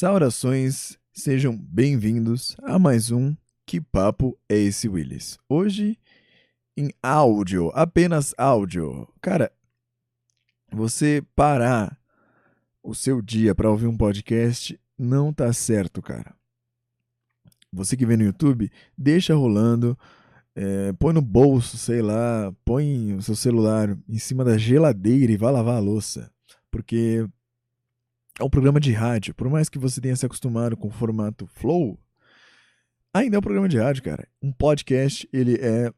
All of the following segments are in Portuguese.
Saudações, sejam bem-vindos a mais um Que Papo é esse Willis? Hoje em áudio, apenas áudio. Cara, você parar o seu dia para ouvir um podcast não tá certo, cara. Você que vê no YouTube, deixa rolando, é, põe no bolso, sei lá, põe o seu celular em cima da geladeira e vá lavar a louça. Porque é um programa de rádio. Por mais que você tenha se acostumado com o formato flow, ainda é um programa de rádio, cara. Um podcast, ele é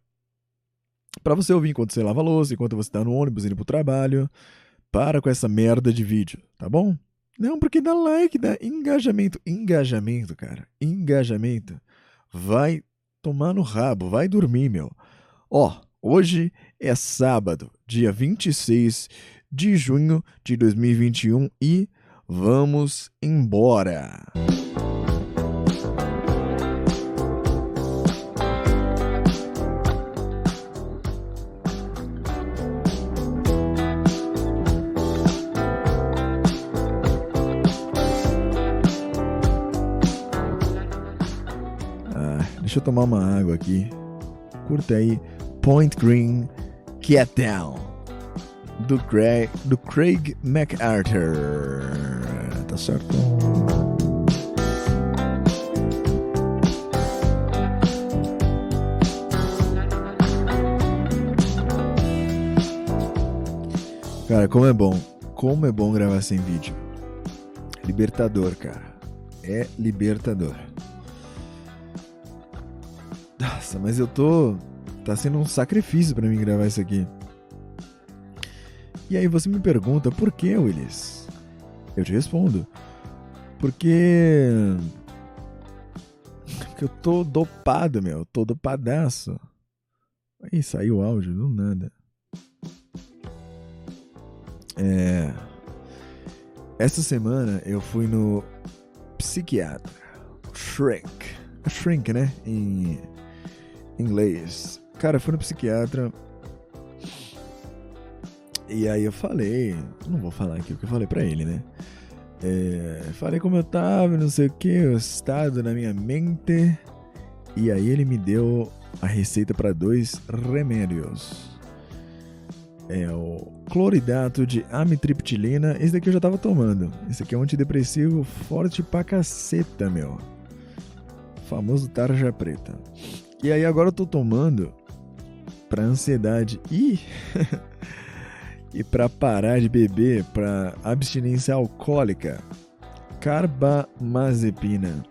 para você ouvir enquanto você lava a louça, enquanto você tá no ônibus indo pro trabalho. Para com essa merda de vídeo, tá bom? Não, porque dá like, dá engajamento. Engajamento, cara. Engajamento. Vai tomar no rabo, vai dormir, meu. Ó, hoje é sábado, dia 26 de junho de 2021 e vamos embora. Ah, deixa eu tomar uma água aqui. Curta aí Point Green Get Down do Craig, do Craig MacArthur. Tá certo? Cara, como é bom. Como é bom gravar sem vídeo. Libertador, cara. É libertador. Nossa, mas eu tô. Tá sendo um sacrifício pra mim gravar isso aqui. E aí você me pergunta, por que, Willis? Eu te respondo. Porque. Porque eu tô dopado, meu. Tô dopadaço. Aí saiu o áudio do nada. É. Essa semana eu fui no psiquiatra. Shrink. Shrink, né? Em inglês. Cara, eu fui no psiquiatra. E aí eu falei, não vou falar aqui o que eu falei pra ele, né? É, falei como eu tava, não sei o que, o estado na minha mente. E aí ele me deu a receita para dois remédios. É o cloridato de amitriptilina. Esse daqui eu já tava tomando. Esse aqui é um antidepressivo forte pra caceta, meu. famoso tarja preta. E aí agora eu tô tomando pra ansiedade. Ih! e para parar de beber, para abstinência alcoólica, carbamazepina.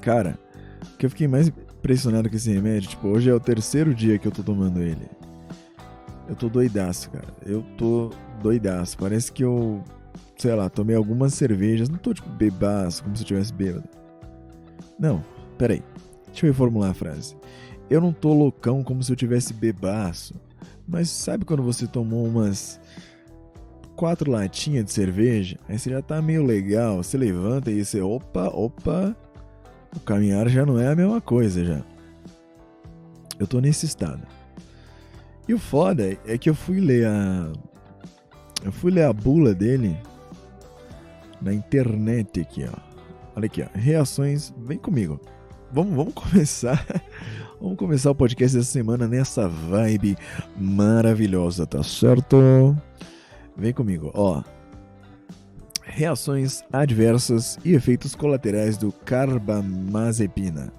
Cara, o que eu fiquei mais impressionado com esse remédio, tipo, hoje é o terceiro dia que eu tô tomando ele. Eu tô doidaço, cara. Eu tô doidaço. Parece que eu, sei lá, tomei algumas cervejas. Não tô, tipo, bebaço, como se eu tivesse bêbado. Não, peraí. Deixa eu reformular a frase. Eu não tô loucão como se eu tivesse bebaço. Mas sabe quando você tomou umas quatro latinhas de cerveja? Aí você já tá meio legal, você levanta e você, opa, opa, o caminhar já não é a mesma coisa já. Eu tô nesse estado. E o foda é que eu fui ler a. Eu fui ler a bula dele na internet aqui, ó. Olha aqui, ó. Reações. Vem comigo. Vamos, vamos começar Vamos começar o podcast dessa semana nessa vibe maravilhosa, tá certo? Vem comigo, ó. Reações adversas e efeitos colaterais do carbamazepina.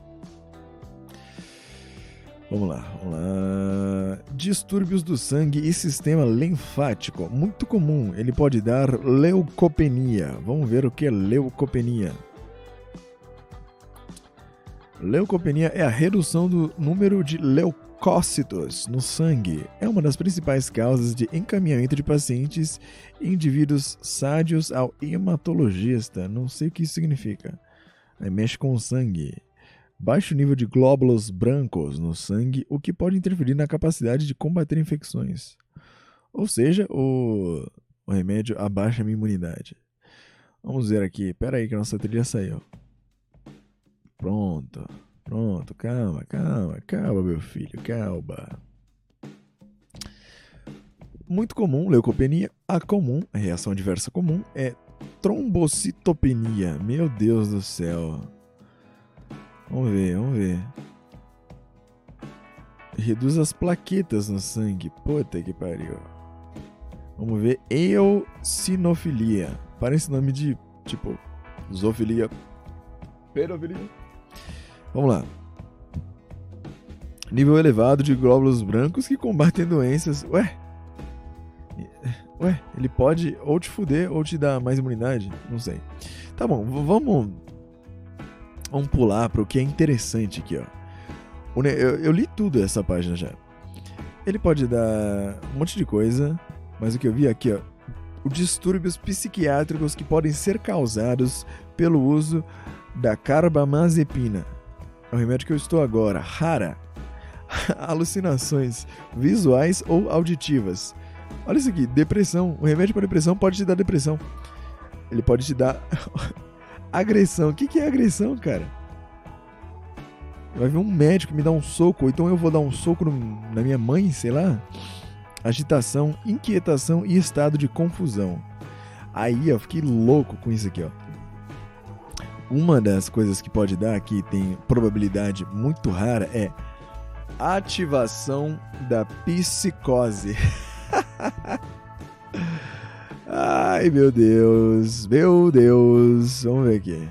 Vamos lá, vamos lá. Distúrbios do sangue e sistema linfático. Muito comum, ele pode dar leucopenia. Vamos ver o que é leucopenia. Leucopenia é a redução do número de leucócitos no sangue. É uma das principais causas de encaminhamento de pacientes e indivíduos sádios ao hematologista. Não sei o que isso significa. Aí mexe com o sangue. Baixo nível de glóbulos brancos no sangue, o que pode interferir na capacidade de combater infecções. Ou seja, o, o remédio abaixa a minha imunidade. Vamos ver aqui. Pera aí que a nossa trilha saiu. Pronto, pronto, calma, calma, calma, meu filho, calma. Muito comum, leucopenia, a comum, a reação adversa comum, é trombocitopenia. Meu Deus do céu. Vamos ver, vamos ver. Reduz as plaquetas no sangue. Puta que pariu. Vamos ver. Eosinofilia. Parece nome de, tipo, zoofilia. Pedofilia. Vamos lá. Nível elevado de glóbulos brancos que combatem doenças. Ué? Ué, ele pode ou te fuder ou te dar mais imunidade? Não sei. Tá bom, vamos. Vamos pular para o que é interessante aqui, ó. Eu, eu li tudo essa página já. Ele pode dar um monte de coisa, mas o que eu vi aqui, ó. Os distúrbios psiquiátricos que podem ser causados pelo uso da carbamazepina. É o remédio que eu estou agora. Rara. Alucinações visuais ou auditivas Olha isso aqui, depressão. O remédio para depressão pode te dar depressão. Ele pode te dar agressão. O que, que é agressão, cara? Vai vir um médico me dar um soco, ou então eu vou dar um soco no, na minha mãe, sei lá. Agitação, inquietação e estado de confusão. Aí eu fiquei louco com isso aqui, ó. Uma das coisas que pode dar, que tem probabilidade muito rara, é ativação da psicose. Ai, meu Deus. Meu Deus. Vamos ver aqui.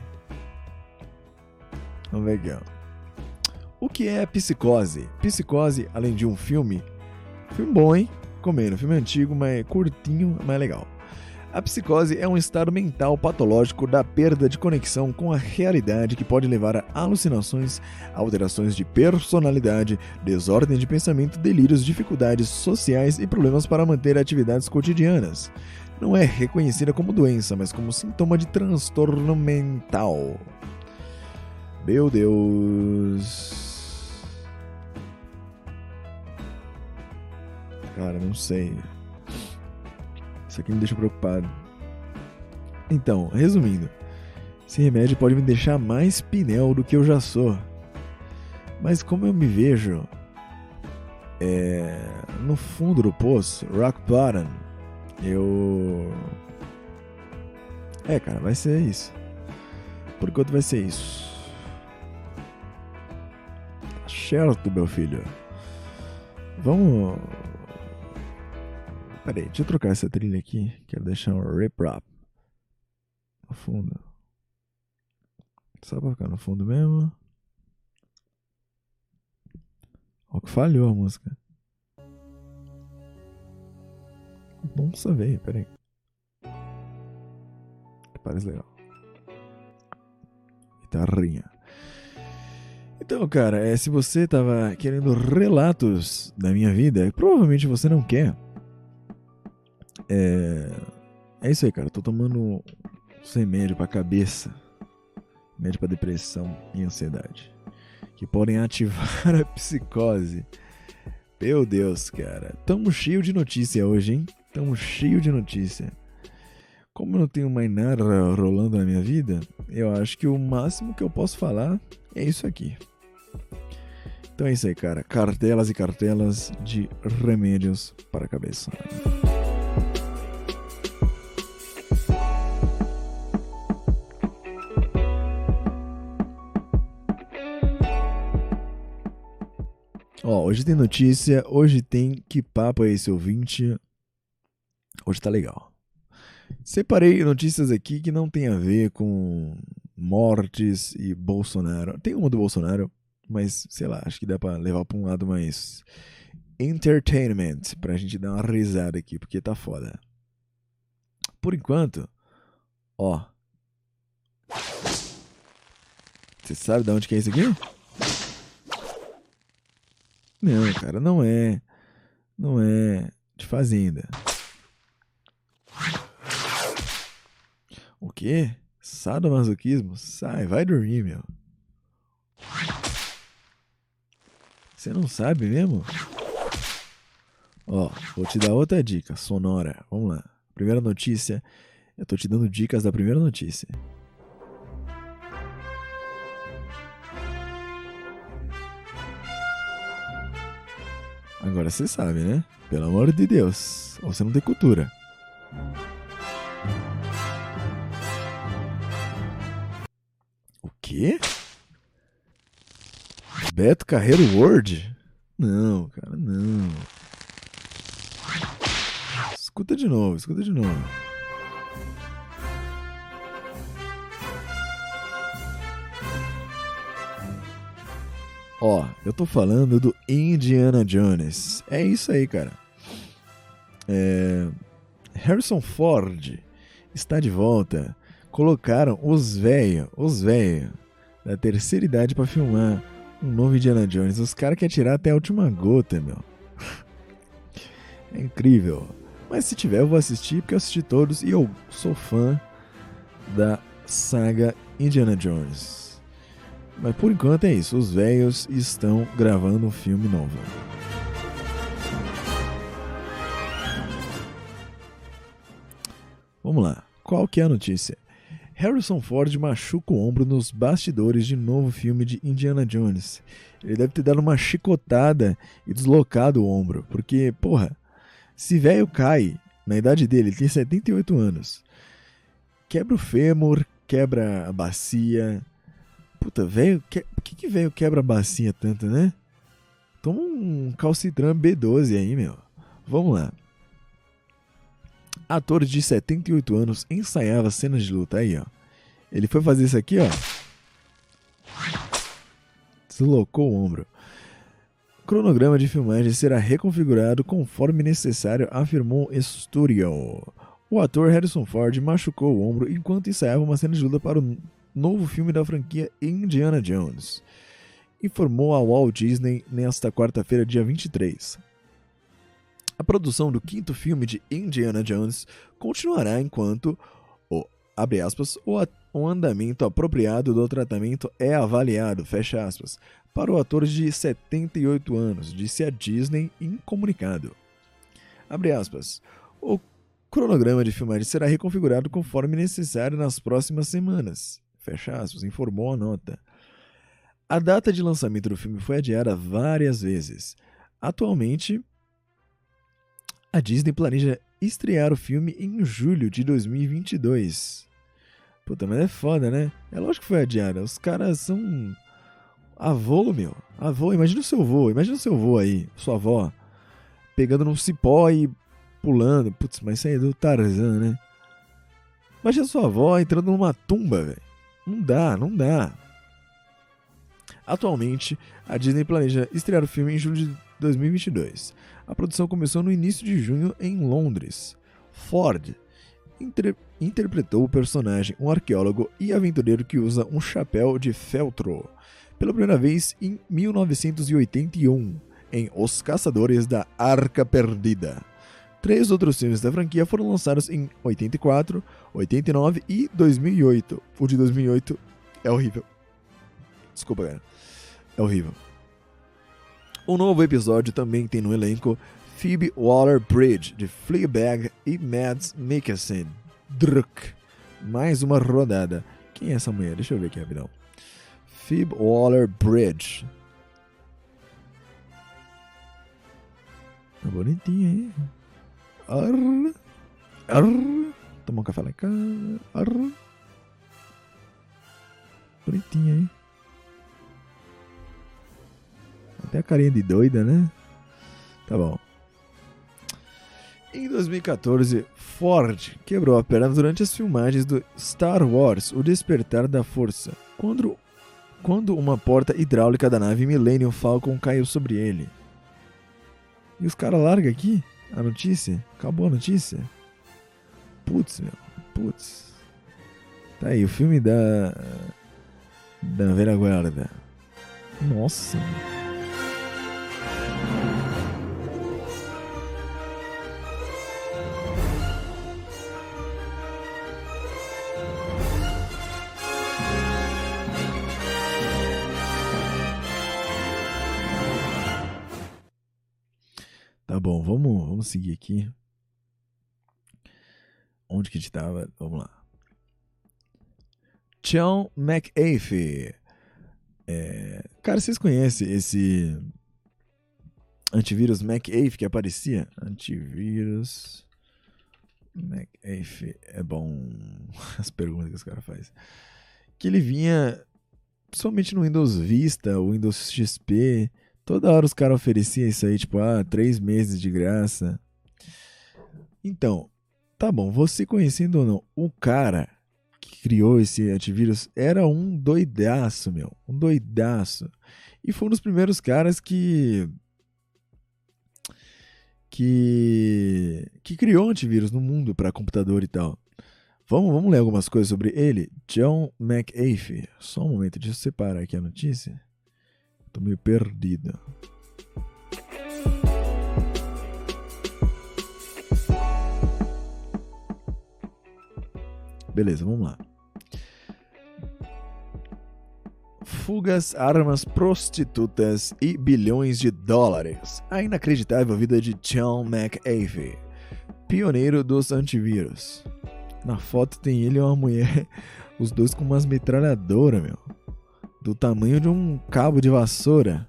Vamos ver aqui, ó. O que é Psicose? Psicose, além de um filme, filme bom, hein? Comendo, filme antigo, mas curtinho, mas legal. A psicose é um estado mental patológico da perda de conexão com a realidade que pode levar a alucinações, alterações de personalidade, desordem de pensamento, delírios, dificuldades sociais e problemas para manter atividades cotidianas. Não é reconhecida como doença, mas como sintoma de transtorno mental. Meu Deus. Cara, não sei. Isso aqui me deixa preocupado. Então, resumindo, esse remédio pode me deixar mais pinel do que eu já sou. Mas como eu me vejo é, no fundo do poço, rock bottom, eu. É, cara, vai ser isso. Por enquanto vai ser isso. Certo, meu filho. Vamos Pera aí, deixa eu trocar essa trilha aqui. Quero deixar um rip rap no fundo. Só pra ficar no fundo mesmo. Ó que falhou a música. Nossa, veio, pera aí. Parece legal. Guitarrinha. Então, cara, é, se você tava querendo relatos da minha vida, provavelmente você não quer. É, é isso aí, cara. Tô tomando remédio pra cabeça, remédio pra depressão e ansiedade, que podem ativar a psicose. Meu Deus, cara. Tamo cheio de notícia hoje, hein? Tamo cheio de notícia. Como eu não tenho mais nada rolando na minha vida, eu acho que o máximo que eu posso falar é isso aqui. Então é isso aí, cara. Cartelas e cartelas de remédios para a cabeça. Ó, hoje tem notícia, hoje tem que papo é esse ouvinte. Hoje tá legal. Separei notícias aqui que não tem a ver com mortes e Bolsonaro. Tem uma do Bolsonaro, mas sei lá, acho que dá pra levar pra um lado mais entertainment, pra gente dar uma risada aqui, porque tá foda. Por enquanto, ó. Você sabe de onde que é isso aqui? Não, cara, não é. Não é de fazenda. O quê? Sadomasoquismo? Sai, vai dormir, meu. Você não sabe mesmo? Ó, vou te dar outra dica sonora. Vamos lá. Primeira notícia. Eu tô te dando dicas da primeira notícia. Agora você sabe, né? Pelo amor de Deus, ou você não tem cultura. O quê? Beto Carreiro Word? Não, cara, não. Escuta de novo, escuta de novo. Ó, eu tô falando do Indiana Jones. É isso aí, cara. É... Harrison Ford está de volta. Colocaram os velhos, os velhos da terceira idade para filmar um novo Indiana Jones. Os caras querem tirar até a última gota, meu. É incrível. Mas se tiver, eu vou assistir, porque eu assisti todos e eu sou fã da saga Indiana Jones. Mas por enquanto é isso. Os velhos estão gravando um filme novo. Vamos lá. Qual que é a notícia? Harrison Ford machuca o ombro nos bastidores de novo filme de Indiana Jones. Ele deve ter dado uma chicotada e deslocado o ombro, porque, porra, se velho cai, na idade dele, ele tem 78 anos, quebra o fêmur, quebra a bacia. Puta, velho, que... por que que velho quebra a bacia tanto, né? Toma um calcitran B12 aí, meu. Vamos lá ator de 78 anos ensaiava cenas de luta. Aí, ó. Ele foi fazer isso aqui, ó. Deslocou o ombro. O cronograma de filmagem será reconfigurado conforme necessário, afirmou Studio. O ator Harrison Ford machucou o ombro enquanto ensaiava uma cena de luta para o novo filme da franquia Indiana Jones. Informou a Walt Disney nesta quarta-feira, dia 23. A produção do quinto filme de Indiana Jones continuará enquanto o, abre aspas, o, o andamento apropriado do tratamento é avaliado, fecha aspas, para o ator de 78 anos, disse a Disney em comunicado. Abre aspas. O cronograma de filmagem será reconfigurado conforme necessário nas próximas semanas, fecha aspas, informou a nota. A data de lançamento do filme foi adiada várias vezes. Atualmente, a Disney planeja estrear o filme em julho de 2022. Puta, mas é foda, né? É lógico que foi adiada. Os caras são. Avô, meu. Avô, imagina o seu avô. Imagina o seu avô aí, sua avó, pegando num cipó e pulando. Putz, mas isso aí é do Tarzan, né? Imagina sua avó entrando numa tumba, velho. Não dá, não dá. Atualmente, a Disney planeja estrear o filme em julho de 2022. A produção começou no início de junho em Londres. Ford inter interpretou o personagem, um arqueólogo e aventureiro que usa um chapéu de feltro, pela primeira vez em 1981, em Os Caçadores da Arca Perdida. Três outros filmes da franquia foram lançados em 84, 89 e 2008. O de 2008 é horrível. Desculpa, galera. É horrível. O novo episódio também tem no elenco Phoebe Waller-Bridge, de Fleabag, e Mads Mikkelsen. Druk. Mais uma rodada. Quem é essa mulher? Deixa eu ver aqui rapidão. Phoebe Waller-Bridge. Tá bonitinha aí. Arr. Arr. Tomar um café lá em casa. Arr. Bonitinha aí. Até a carinha de doida, né? Tá bom. Em 2014, Ford quebrou a perna durante as filmagens do Star Wars O Despertar da Força, quando, quando uma porta hidráulica da nave Millennium Falcon caiu sobre ele. E os caras largam aqui a notícia? Acabou a notícia? Putz, meu. Putz. Tá aí, o filme da. Da velha guarda. Nossa. Tá bom, vamos, vamos seguir aqui. Onde que a gente tava? Vamos lá. Sean McAfee. É... Cara, vocês conhecem esse antivírus McAfee que aparecia? Antivírus McAfee. É bom as perguntas que os caras fazem. Que ele vinha Principalmente no Windows Vista, Windows XP. Toda hora os caras ofereciam isso aí, tipo, ah, três meses de graça. Então, tá bom, você conhecendo ou não, o cara que criou esse antivírus era um doidaço, meu. Um doidaço. E foi um dos primeiros caras que. que. que criou antivírus no mundo para computador e tal. Vamos, vamos ler algumas coisas sobre ele? John McAfee. Só um momento, deixa eu separar aqui a notícia. Tô meio perdido. Beleza, vamos lá. Fugas, armas, prostitutas e bilhões de dólares. A inacreditável vida de John McAfee, pioneiro dos antivírus. Na foto tem ele e uma mulher, os dois com umas metralhadoras, meu. Do tamanho de um cabo de vassoura.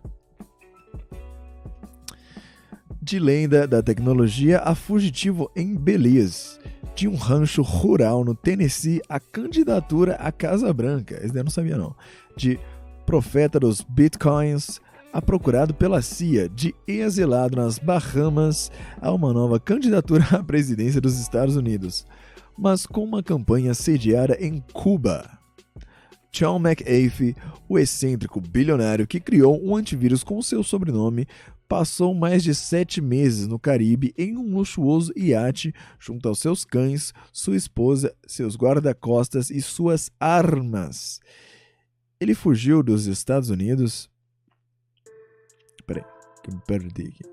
De lenda da tecnologia a fugitivo em Belize, de um rancho rural no Tennessee, a candidatura à Casa Branca, esse eu não sabia não, de profeta dos bitcoins, a procurado pela CIA, de exilado nas Bahamas, a uma nova candidatura à presidência dos Estados Unidos mas com uma campanha sediada em Cuba. John McAfee, o excêntrico bilionário que criou um antivírus com seu sobrenome, passou mais de sete meses no Caribe em um luxuoso iate junto aos seus cães, sua esposa, seus guarda-costas e suas armas. Ele fugiu dos Estados Unidos. Peraí, que me perdi aqui.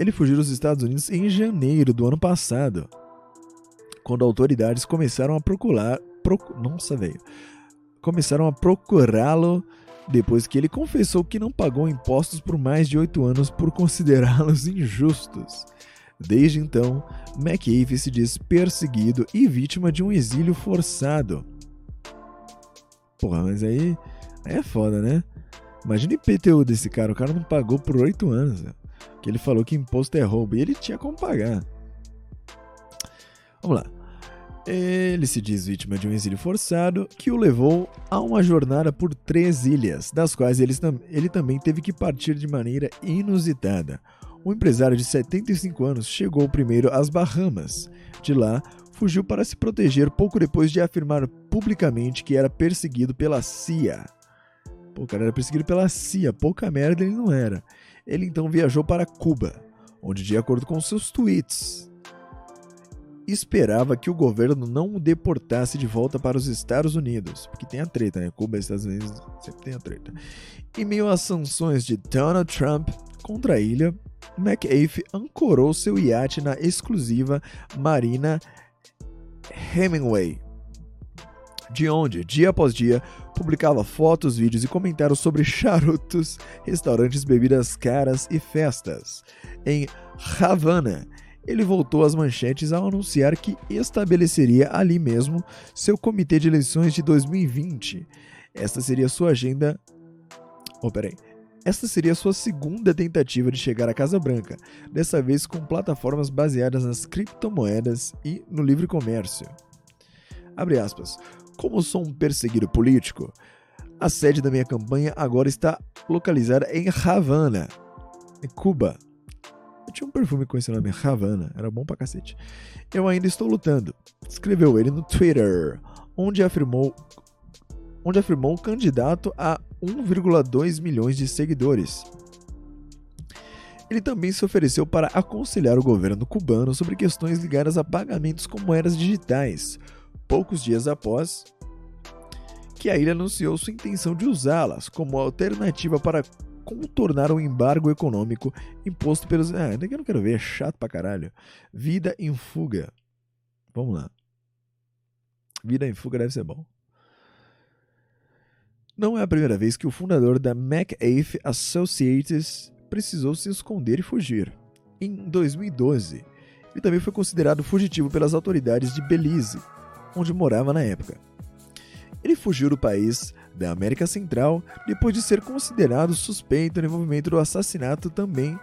Ele fugiu dos Estados Unidos em janeiro do ano passado quando autoridades começaram a procurar. Proc, nossa, velho. Começaram a procurá-lo depois que ele confessou que não pagou impostos por mais de oito anos por considerá-los injustos. Desde então, McAfee se diz perseguido e vítima de um exílio forçado. Porra, mas aí, aí é foda, né? Imagina o IPTU desse cara, o cara não pagou por oito anos. Que ele falou que imposto é roubo e ele tinha como pagar. Vamos lá. Ele se diz vítima de um exílio forçado que o levou a uma jornada por três ilhas, das quais ele, ele também teve que partir de maneira inusitada. O empresário de 75 anos chegou primeiro às Bahamas. De lá, fugiu para se proteger pouco depois de afirmar publicamente que era perseguido pela CIA. Pô, o cara era perseguido pela CIA, pouca merda ele não era. Ele então viajou para Cuba, onde, de acordo com seus tweets, esperava que o governo não o deportasse de volta para os Estados Unidos, porque tem a treta, né? Cuba e Estados Unidos sempre tem a treta. Em meio às sanções de Donald Trump contra a ilha, McAfee ancorou seu iate na exclusiva Marina Hemingway, de onde, dia após dia, publicava fotos, vídeos e comentários sobre charutos, restaurantes, bebidas caras e festas. Em Havana, ele voltou às manchetes ao anunciar que estabeleceria ali mesmo seu comitê de eleições de 2020. Esta seria sua agenda. Oh, peraí. Esta seria sua segunda tentativa de chegar à Casa Branca, dessa vez com plataformas baseadas nas criptomoedas e no livre comércio. Abre aspas. Como sou um perseguido político, a sede da minha campanha agora está localizada em Havana, Cuba, tinha um perfume com esse nome, Havana, era bom pra cacete. Eu ainda estou lutando, escreveu ele no Twitter, onde afirmou onde afirmou candidato a 1,2 milhões de seguidores. Ele também se ofereceu para aconselhar o governo cubano sobre questões ligadas a pagamentos com moedas digitais, poucos dias após que a ilha anunciou sua intenção de usá-las como alternativa para contornar o embargo econômico imposto pelos. Ah, ainda que eu não quero ver, é chato pra caralho. Vida em fuga. Vamos lá. Vida em fuga deve ser bom. Não é a primeira vez que o fundador da McAfee Associates precisou se esconder e fugir. Em 2012, ele também foi considerado fugitivo pelas autoridades de Belize, onde morava na época. Ele fugiu do país da América Central depois de ser considerado suspeito no envolvimento do assassinato também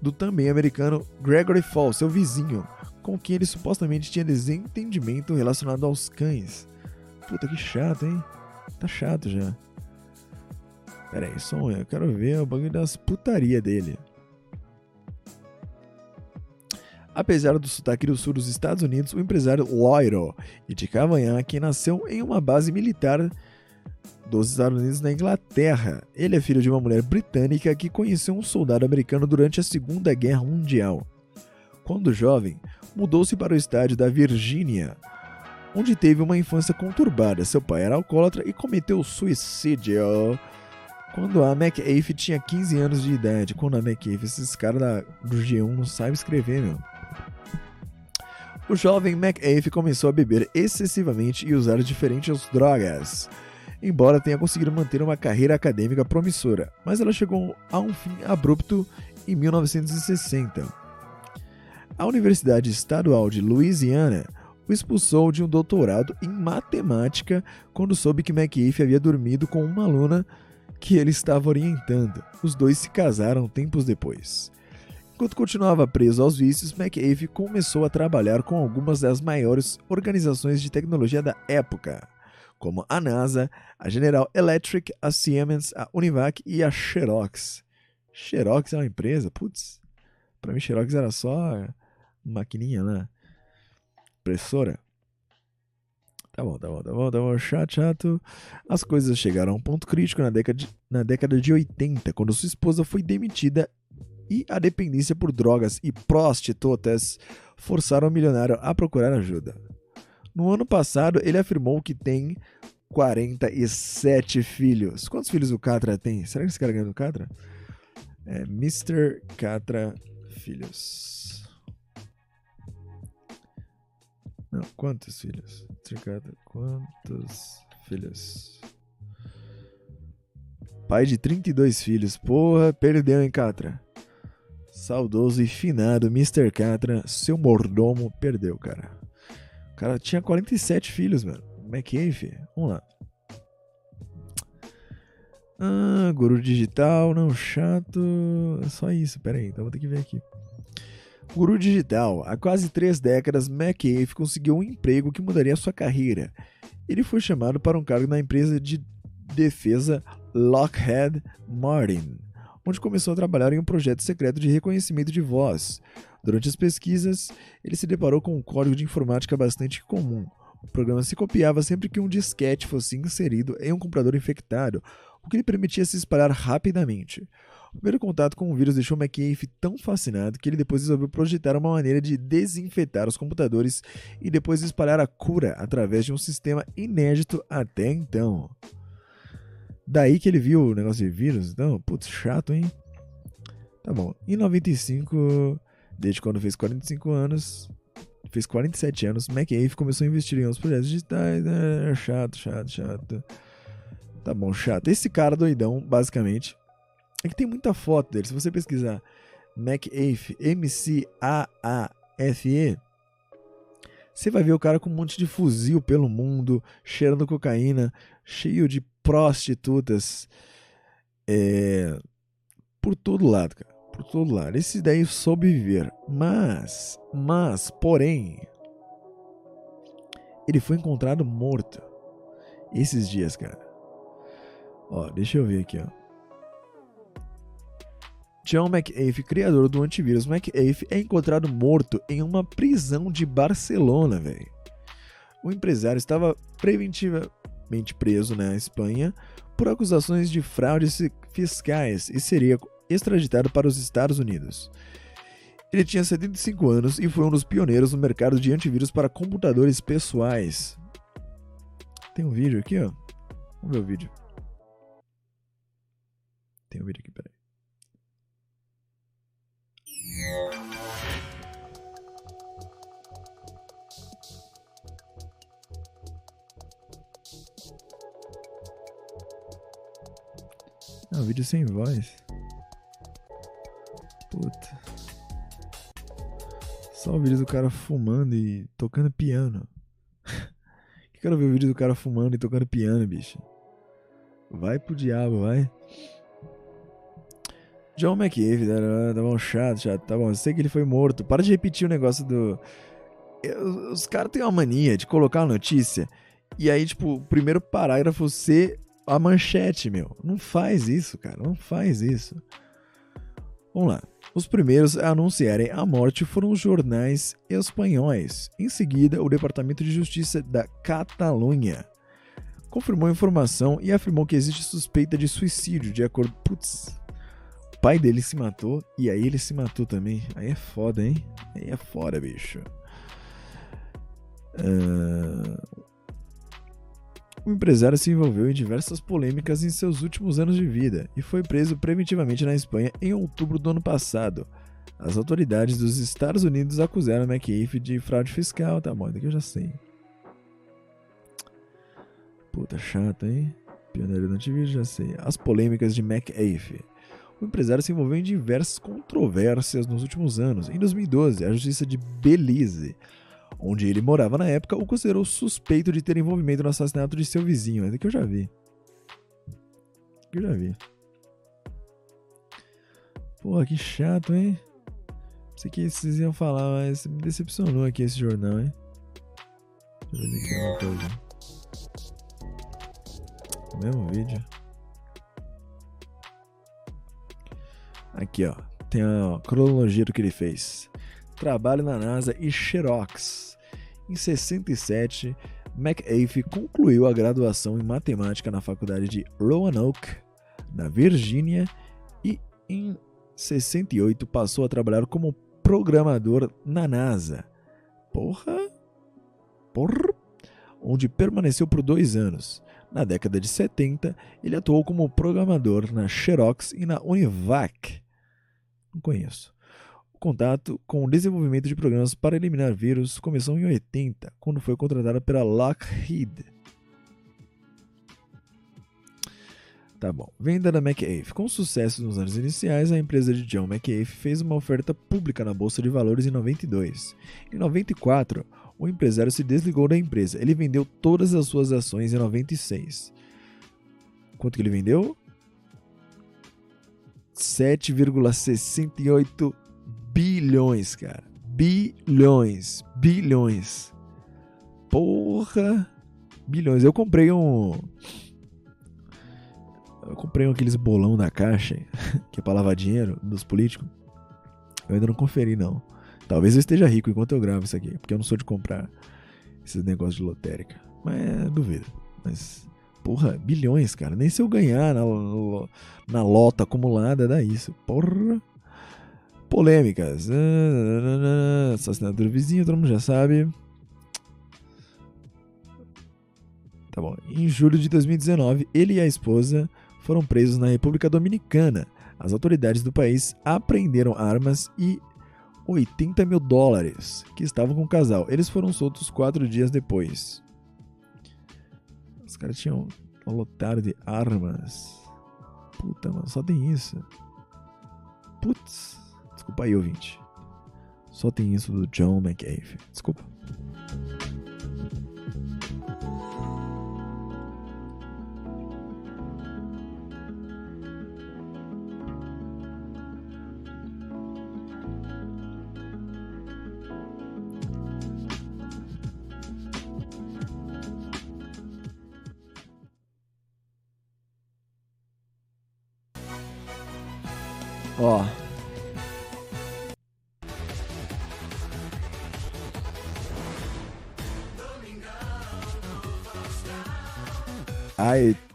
do também americano Gregory Fall, seu vizinho, com quem ele supostamente tinha desentendimento relacionado aos cães. Puta que chato, hein? Tá chato já. Pera aí, só um, eu quero ver o bagulho das putaria dele. Apesar do sotaque do sul dos Estados Unidos, o empresário Loiro de Cavanhaque nasceu em uma base militar dos Estados Unidos na Inglaterra. Ele é filho de uma mulher britânica que conheceu um soldado americano durante a Segunda Guerra Mundial. Quando jovem, mudou-se para o estádio da Virgínia, onde teve uma infância conturbada. Seu pai era alcoólatra e cometeu suicídio quando a McAfee tinha 15 anos de idade. Quando a McAfee, esses caras do G1 não sabem escrever, meu. O jovem McAfee começou a beber excessivamente e usar diferentes drogas, embora tenha conseguido manter uma carreira acadêmica promissora, mas ela chegou a um fim abrupto em 1960. A Universidade Estadual de Louisiana o expulsou de um doutorado em matemática quando soube que McAfee havia dormido com uma aluna que ele estava orientando. Os dois se casaram tempos depois. Enquanto continuava preso aos vícios, McAfee começou a trabalhar com algumas das maiores organizações de tecnologia da época, como a NASA, a General Electric, a Siemens, a Univac e a Xerox. Xerox é uma empresa? Putz, para mim Xerox era só maquininha lá, impressora. Tá bom, tá bom, tá bom, tá bom, chato, chato. As coisas chegaram a um ponto crítico na década de, na década de 80, quando sua esposa foi demitida e a dependência por drogas e prostitutas forçaram o milionário a procurar ajuda. No ano passado, ele afirmou que tem 47 filhos. Quantos filhos o Catra tem? Será que esse cara ganhou do Catra? É Mr. Catra Filhos. Não, quantos filhos? Mr. Catra, quantos filhos? Pai de 32 filhos. Porra, perdeu, hein, Catra? Saudoso e finado Mr. Catra, seu mordomo, perdeu, cara. O cara tinha 47 filhos, mano. McAfee, vamos lá. Ah, guru digital, não chato. É só isso, pera aí, então vou ter que ver aqui. Guru digital, há quase três décadas, McAfee conseguiu um emprego que mudaria sua carreira. Ele foi chamado para um cargo na empresa de defesa Lockheed Martin onde começou a trabalhar em um projeto secreto de reconhecimento de voz. Durante as pesquisas, ele se deparou com um código de informática bastante comum. O programa se copiava sempre que um disquete fosse inserido em um computador infectado, o que lhe permitia se espalhar rapidamente. O primeiro contato com o vírus deixou McAfee tão fascinado que ele depois resolveu projetar uma maneira de desinfetar os computadores e depois espalhar a cura através de um sistema inédito até então. Daí que ele viu o negócio de vírus. Então, putz, chato, hein? Tá bom. Em 95, desde quando fez 45 anos, fez 47 anos, McAfee começou a investir em outros projetos digitais. Né? Chato, chato, chato. Tá bom, chato. Esse cara doidão, basicamente, é que tem muita foto dele. Se você pesquisar McAfee, M-C-A-A-F-E, você vai ver o cara com um monte de fuzil pelo mundo, cheirando cocaína, cheio de prostitutas é, por todo lado, cara. Por todo lado. Esse daí soube viver. Mas, mas, porém, ele foi encontrado morto esses dias, cara. Ó, deixa eu ver aqui, ó. John McAfee, criador do antivírus McAfee, é encontrado morto em uma prisão de Barcelona, velho. O empresário estava preventiva, preso na Espanha por acusações de fraudes fiscais e seria extraditado para os Estados Unidos. Ele tinha 75 anos e foi um dos pioneiros no mercado de antivírus para computadores pessoais. Tem um vídeo aqui, ó. Vamos ver o vídeo. Tem um vídeo aqui, peraí. É um vídeo sem voz. Puta. Só o vídeo do cara fumando e tocando piano. que quero ver o vídeo do cara fumando e tocando piano, bicho. Vai pro diabo, vai. John McAfee, tá, bom, chato, chato, tá bom. Eu sei que ele foi morto. Para de repetir o negócio do. Os caras têm uma mania de colocar a notícia e aí, tipo, o primeiro parágrafo ser a manchete, meu. Não faz isso, cara. Não faz isso. Vamos lá. Os primeiros a anunciarem a morte foram os jornais espanhóis. Em seguida, o Departamento de Justiça da Catalunha confirmou a informação e afirmou que existe suspeita de suicídio, de acordo. Putz, o pai dele se matou e aí ele se matou também. Aí é foda, hein? Aí é foda, bicho. Uh... O empresário se envolveu em diversas polêmicas em seus últimos anos de vida e foi preso preventivamente na Espanha em outubro do ano passado. As autoridades dos Estados Unidos acusaram McAfee de fraude fiscal, tá bom, daqui eu já sei. Puta chato, hein? Pioneiro do antivírus, já sei. As polêmicas de McAfee. O empresário se envolveu em diversas controvérsias nos últimos anos. Em 2012, a Justiça de Belize, onde ele morava na época, o considerou suspeito de ter envolvimento no assassinato de seu vizinho. É que eu já vi. Que eu já vi. Porra, que chato, hein? Sei que vocês iam falar, mas me decepcionou aqui esse jornal, hein? Deixa eu ver aqui uma. O mesmo vídeo. Aqui, ó. Tem a cronologia do que ele fez. Trabalho na NASA e Xerox. Em 67, McAfee concluiu a graduação em matemática na faculdade de Roanoke, na Virgínia, e em 68 passou a trabalhar como programador na NASA. Porra! Porra! Onde permaneceu por dois anos. Na década de 70, ele atuou como programador na Xerox e na Univac. Não conheço. O contato com o desenvolvimento de programas para eliminar vírus começou em 80, quando foi contratado pela Lockheed. Tá bom. Venda da McAfee. Com sucesso nos anos iniciais, a empresa de John McAfee fez uma oferta pública na Bolsa de Valores em 92. Em 94, o empresário se desligou da empresa. Ele vendeu todas as suas ações em 96. Quanto que ele vendeu? 7,68 bilhões, cara. Bilhões. Bilhões. Porra. Bilhões. Eu comprei um. Eu comprei um aqueles bolão da caixa, que é pra lavar dinheiro dos políticos. Eu ainda não conferi, não. Talvez eu esteja rico enquanto eu gravo isso aqui, porque eu não sou de comprar esses negócios de lotérica. Mas é, duvido. Mas, porra, bilhões, cara. Nem se eu ganhar na, na lota acumulada dá isso. Porra. Polêmicas. Assassinato do vizinho, todo mundo já sabe. Tá bom. Em julho de 2019, ele e a esposa foram presos na República Dominicana. As autoridades do país apreenderam armas e 80 mil dólares que estavam com o casal. Eles foram soltos quatro dias depois. Os caras tinham um lotado de armas. Puta, mano, só tem isso. Putz. Desculpa aí, ouvinte. Só tem isso do John McAfee. Desculpa.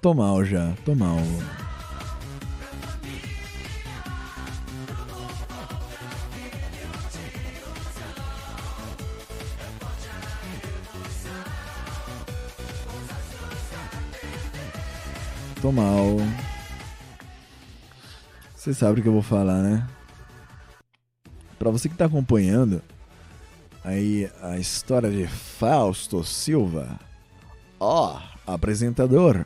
Tô mal já, tô mal. Tô mal. Você sabe o que eu vou falar, né? Para você que tá acompanhando aí a história de Fausto Silva, ó, apresentador.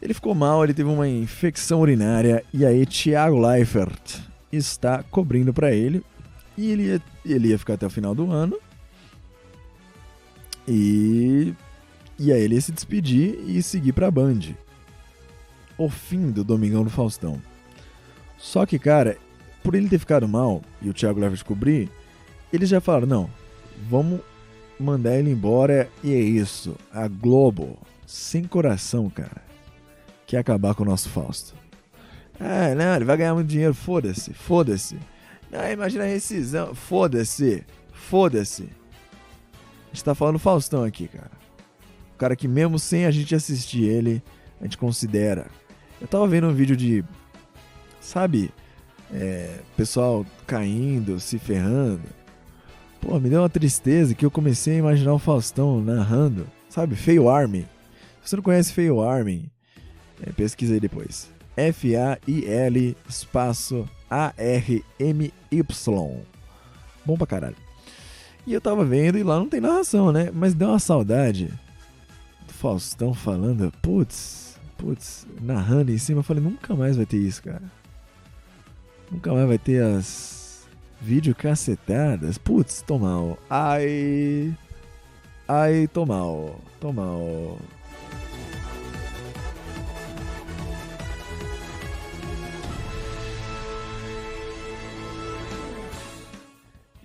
Ele ficou mal, ele teve uma infecção urinária e aí Thiago Leifert está cobrindo para ele e ele ia, ele ia ficar até o final do ano. E e aí ele ia se despedir e seguir para Band o fim do Domingão do Faustão. Só que, cara, por ele ter ficado mal e o Thiago Leifert descobrir, eles já falaram: não, vamos mandar ele embora e é isso. A Globo, sem coração, cara, quer acabar com o nosso Fausto. Ah, não, ele vai ganhar muito dinheiro, foda-se, foda-se. Ah, imagina a rescisão, foda-se, foda-se. A gente tá falando Faustão aqui, cara. O cara que mesmo sem a gente assistir ele, a gente considera. Eu tava vendo um vídeo de, sabe, é, pessoal caindo, se ferrando. Pô, me deu uma tristeza que eu comecei a imaginar o Faustão narrando, sabe, Feio Army. Se você não conhece Feio Army, é, pesquisa aí depois. F-A-I-L espaço A-R-M-Y. Bom pra caralho. E eu tava vendo e lá não tem narração, né? Mas deu uma saudade Faustão falando, putz, putz, narrando em cima. Eu falei, nunca mais vai ter isso, cara. Nunca mais vai ter as vídeo cacetadas. Putz, tô mal. Ai. Ai, tô mal. Tô mal.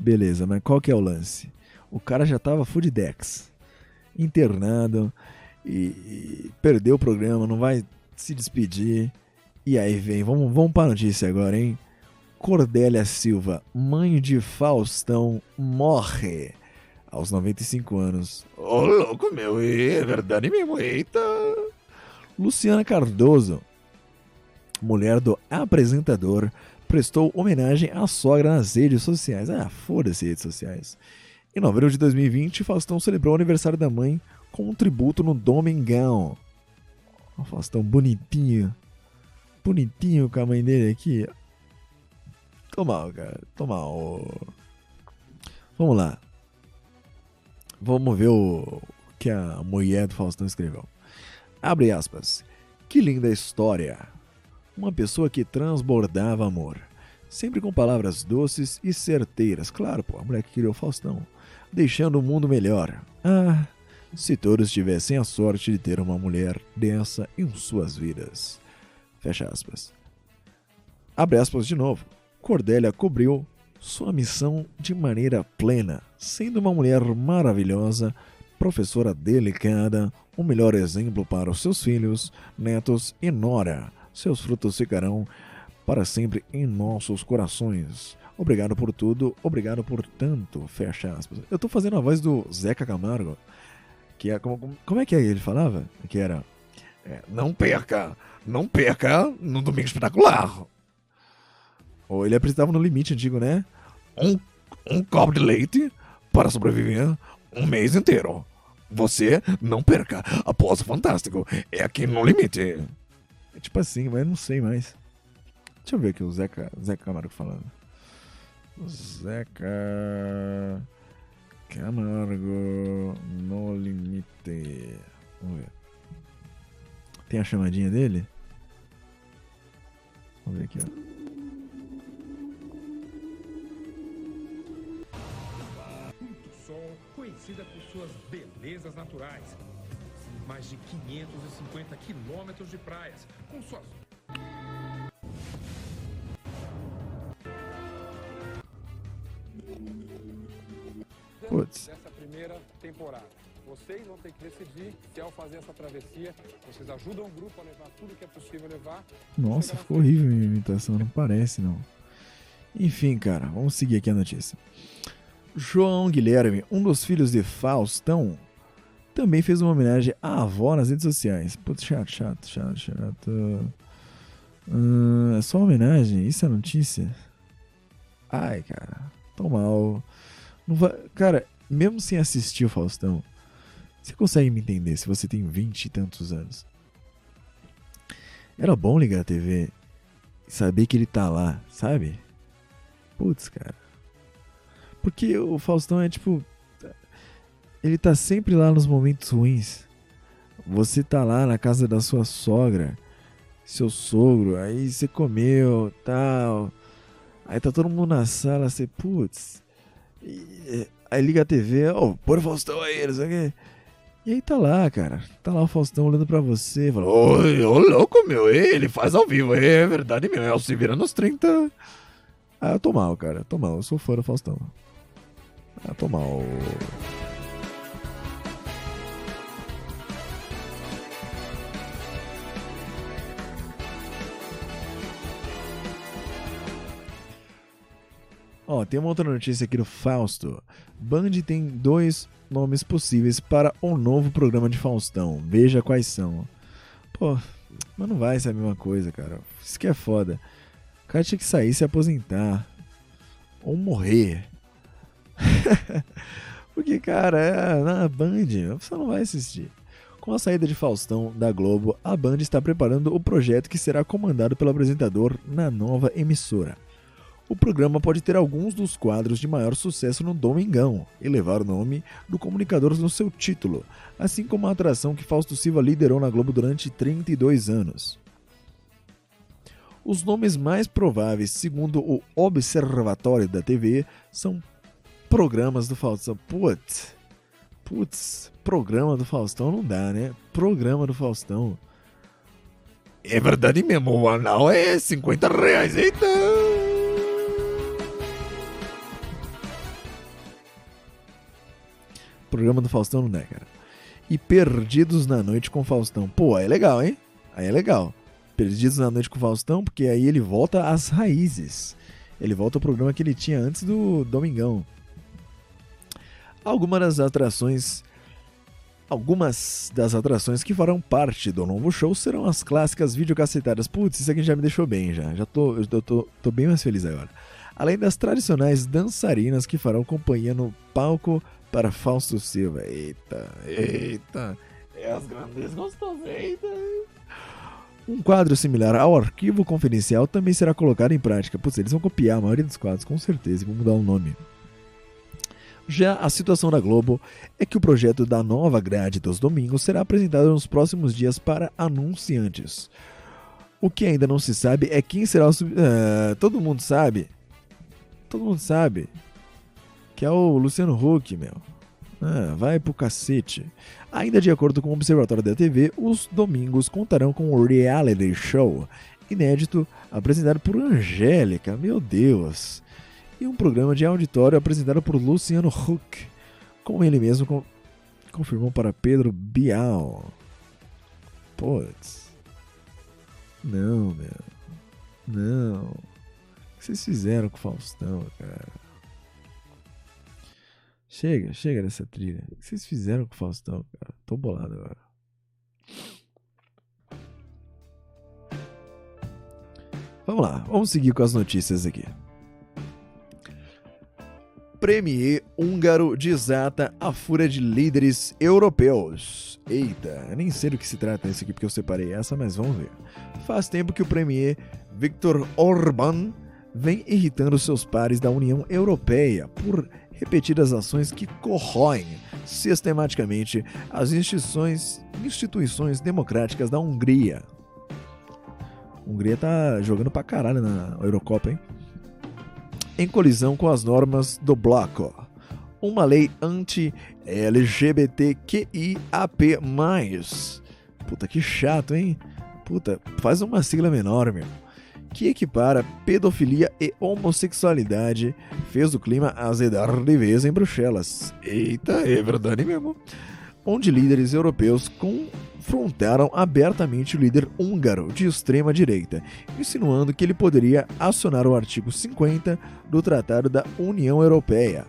Beleza, mas qual que é o lance? O cara já tava fudidex, internado e, e perdeu o programa, não vai se despedir. E aí vem, vamos, vamos para a notícia agora, hein? Cordélia Silva, mãe de Faustão, morre aos 95 anos. Ô, oh, louco, meu, é verdade mesmo, eita! Luciana Cardoso, mulher do apresentador prestou homenagem à sogra nas redes sociais. Ah, foda-se redes sociais. Em novembro de 2020, Faustão celebrou o aniversário da mãe com um tributo no Domingão. O Faustão bonitinho. Bonitinho com a mãe dele aqui. Tô mal, cara. Tô mal. Vamos lá. Vamos ver o que a mulher do Faustão escreveu. Abre aspas. Que linda história. Uma pessoa que transbordava amor. Sempre com palavras doces e certeiras. Claro, pô, a mulher que criou o Faustão. Deixando o mundo melhor. Ah, se todos tivessem a sorte de ter uma mulher dessa em suas vidas. Fecha aspas. Abre aspas de novo. Cordélia cobriu sua missão de maneira plena, sendo uma mulher maravilhosa, professora delicada, o melhor exemplo para os seus filhos, netos e nora seus frutos ficarão para sempre em nossos corações. Obrigado por tudo, obrigado por tanto. Fecha aspas. Eu tô fazendo a voz do Zeca Camargo, que é como, como é que é ele falava? Que era é, não perca, não perca no domingo espetacular. Ou ele apresentava no limite antigo, né? Um, um copo de leite para sobreviver um mês inteiro. Você não perca após o Fantástico. É aqui no limite. É tipo assim, mas não sei mais. Deixa eu ver aqui o Zeca, Zeca Camargo falando. Zeca Camargo no limite. Vamos ver. Tem a chamadinha dele? Vamos ver aqui, ó. conhecida por suas belezas naturais mais de 550 quilômetros de praias, com suas. Putz. Dessa primeira temporada. Vocês vão ter que decidir se ao fazer essa travessia, vocês ajudam o grupo a levar tudo que é possível levar. Nossa, ficou horrível a minha imitação, não parece não. Enfim, cara, vamos seguir aqui a notícia. João Guilherme, um dos filhos de Faustão, também fez uma homenagem à avó nas redes sociais. Putz, chato, chato, chato, chato. Hum, é só uma homenagem? Isso é notícia? Ai, cara, tão mal. Não vai... Cara, mesmo sem assistir o Faustão, você consegue me entender se você tem vinte e tantos anos. Era bom ligar a TV e saber que ele tá lá, sabe? Putz, cara. Porque o Faustão é tipo ele tá sempre lá nos momentos ruins. Você tá lá na casa da sua sogra, seu sogro, aí você comeu, tal. Aí tá todo mundo na sala, você, putz. Aí liga a TV, ó, oh, põe o Faustão aí, não sei o quê. E aí tá lá, cara. Tá lá o Faustão olhando pra você, falando, ô, ô louco, meu, ele faz ao vivo, é verdade, meu, é o se vira nos 30. Ah, eu tô mal, cara, tô mal, eu sou fã do Faustão. Ah, tô mal. Ó, tem uma outra notícia aqui do Fausto. Band tem dois nomes possíveis para o novo programa de Faustão. Veja quais são. Pô, mas não vai ser a mesma coisa, cara. Isso que é foda. O cara tinha que sair se aposentar. Ou morrer. Porque, cara, é na Band, você não vai assistir. Com a saída de Faustão da Globo, a Band está preparando o projeto que será comandado pelo apresentador na nova emissora. O programa pode ter alguns dos quadros de maior sucesso no Domingão e levar o nome do comunicador no seu título, assim como a atração que Fausto Silva liderou na Globo durante 32 anos. Os nomes mais prováveis, segundo o Observatório da TV, são programas do Faustão. Putz, putz, programa do Faustão não dá, né? Programa do Faustão. É verdade mesmo, o anal é 50 reais, eita! Programa do Faustão não dá, cara. E Perdidos na Noite com Faustão. Pô, aí é legal, hein? Aí é legal. Perdidos na Noite com Faustão, porque aí ele volta às raízes. Ele volta ao programa que ele tinha antes do Domingão. Algumas das atrações Algumas das atrações que farão parte do novo show serão as clássicas videocassetadas. Putz, isso aqui já me deixou bem já. Já tô, eu tô, tô bem mais feliz agora. Além das tradicionais dançarinas que farão companhia no palco para Fausto Silva. Eita, eita. É as grandes gostosas, eita. Um quadro similar ao arquivo confidencial também será colocado em prática. Putz, eles vão copiar a maioria dos quadros, com certeza, e vão mudar o nome. Já a situação da Globo é que o projeto da nova grade dos domingos será apresentado nos próximos dias para anunciantes. O que ainda não se sabe é quem será o. Sub... Uh, todo mundo sabe. Todo mundo sabe. Que é o Luciano Huck, meu. Ah, vai pro cacete. Ainda de acordo com o Observatório da TV, os domingos contarão com um reality show inédito apresentado por Angélica. Meu Deus e um programa de auditório apresentado por Luciano Huck, como ele mesmo com confirmou para Pedro Bial. Putz. Não, meu. Não. O que vocês fizeram com o Faustão, cara? Chega, chega dessa trilha. O que vocês fizeram com o Faustão, cara? Tô bolado agora. Vamos lá, vamos seguir com as notícias aqui. Premier húngaro desata a fúria de líderes europeus. Eita, nem sei do que se trata isso aqui porque eu separei essa, mas vamos ver. Faz tempo que o Premier Viktor Orbán vem irritando seus pares da União Europeia por repetidas ações que corroem sistematicamente as instituições, instituições democráticas da Hungria. A Hungria tá jogando pra caralho na Eurocopa, hein? em colisão com as normas do bloco. Uma lei anti-LGBTQIAP+. Puta, que chato, hein? Puta, faz uma sigla menor, meu. Que equipara pedofilia e homossexualidade fez o clima azedar de vez em Bruxelas. Eita, é verdade mesmo. Onde líderes europeus confrontaram abertamente o líder húngaro de extrema direita, insinuando que ele poderia acionar o artigo 50 do Tratado da União Europeia,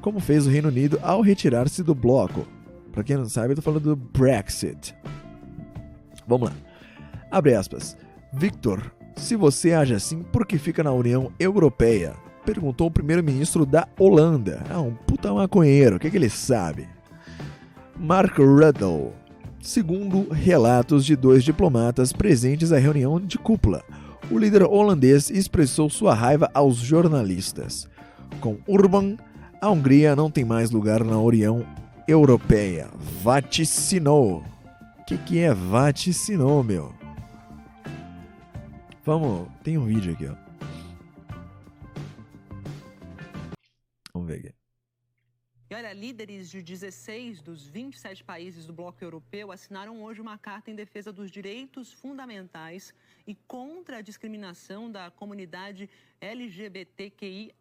como fez o Reino Unido ao retirar-se do bloco. Para quem não sabe, eu tô falando do Brexit. Vamos lá. Abre aspas. Victor, se você age assim, por que fica na União Europeia? Perguntou o primeiro-ministro da Holanda. Ah, um puta maconheiro, o que, que ele sabe? Mark Ruddle, segundo relatos de dois diplomatas presentes à reunião de cúpula. O líder holandês expressou sua raiva aos jornalistas. Com Urban, a Hungria não tem mais lugar na União Europeia. Vaticinou. O que, que é vaticinou, meu? Vamos, tem um vídeo aqui, ó. Vamos ver aqui. E olha, líderes de 16 dos 27 países do bloco europeu assinaram hoje uma carta em defesa dos direitos fundamentais e contra a discriminação da comunidade LGBTQIA+.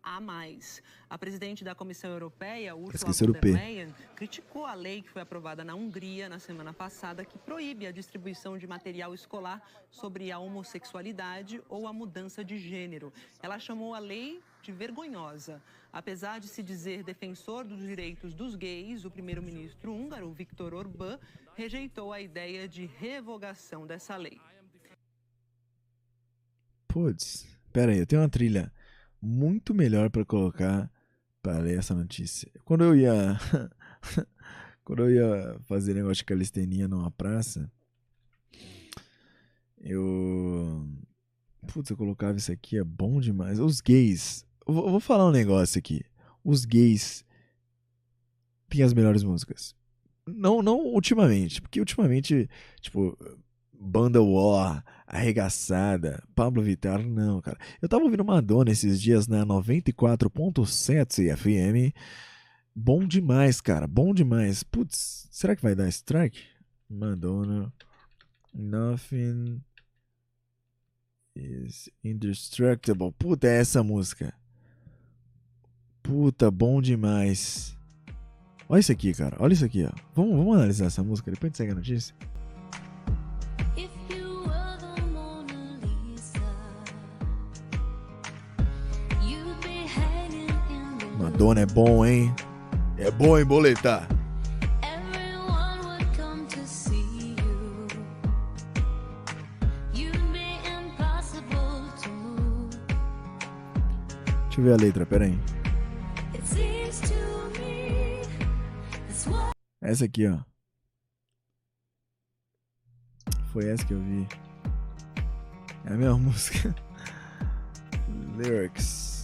A presidente da Comissão Europeia, Ursula von der. Leyen, criticou a lei que foi aprovada na Hungria na semana passada que proíbe a distribuição de material escolar sobre a homossexualidade ou a mudança de gênero. Ela chamou a lei de vergonhosa. Apesar de se dizer defensor dos direitos dos gays, o primeiro-ministro húngaro, Viktor Orbán, rejeitou a ideia de revogação dessa lei. Putz, pera aí, eu tenho uma trilha muito melhor pra colocar pra ler essa notícia. Quando eu ia. quando eu ia fazer negócio de calistenia numa praça, eu. Putz, eu colocava isso aqui, é bom demais. Os gays. Eu vou falar um negócio aqui. Os gays têm as melhores músicas. Não, não ultimamente, porque ultimamente, tipo, Banda War, Arregaçada, Pablo Vittar, não, cara. Eu tava ouvindo Madonna esses dias na 94.7 FM. Bom demais, cara, bom demais. Putz, será que vai dar strike? Madonna, Nothing is Indestructible. Puta, é essa música. Puta, bom demais. Olha isso aqui, cara. Olha isso aqui, ó. Vamos, vamos analisar essa música, depois a gente segue a notícia. Madonna é bom, hein? É bom, hein, boletar? Everyone would come to see you. You'd be impossible to move. Deixa eu ver a letra, pera aí. It seems to me that's what Essa aqui, ó. Foi essa que eu vi. É a mesma música. Lyrics.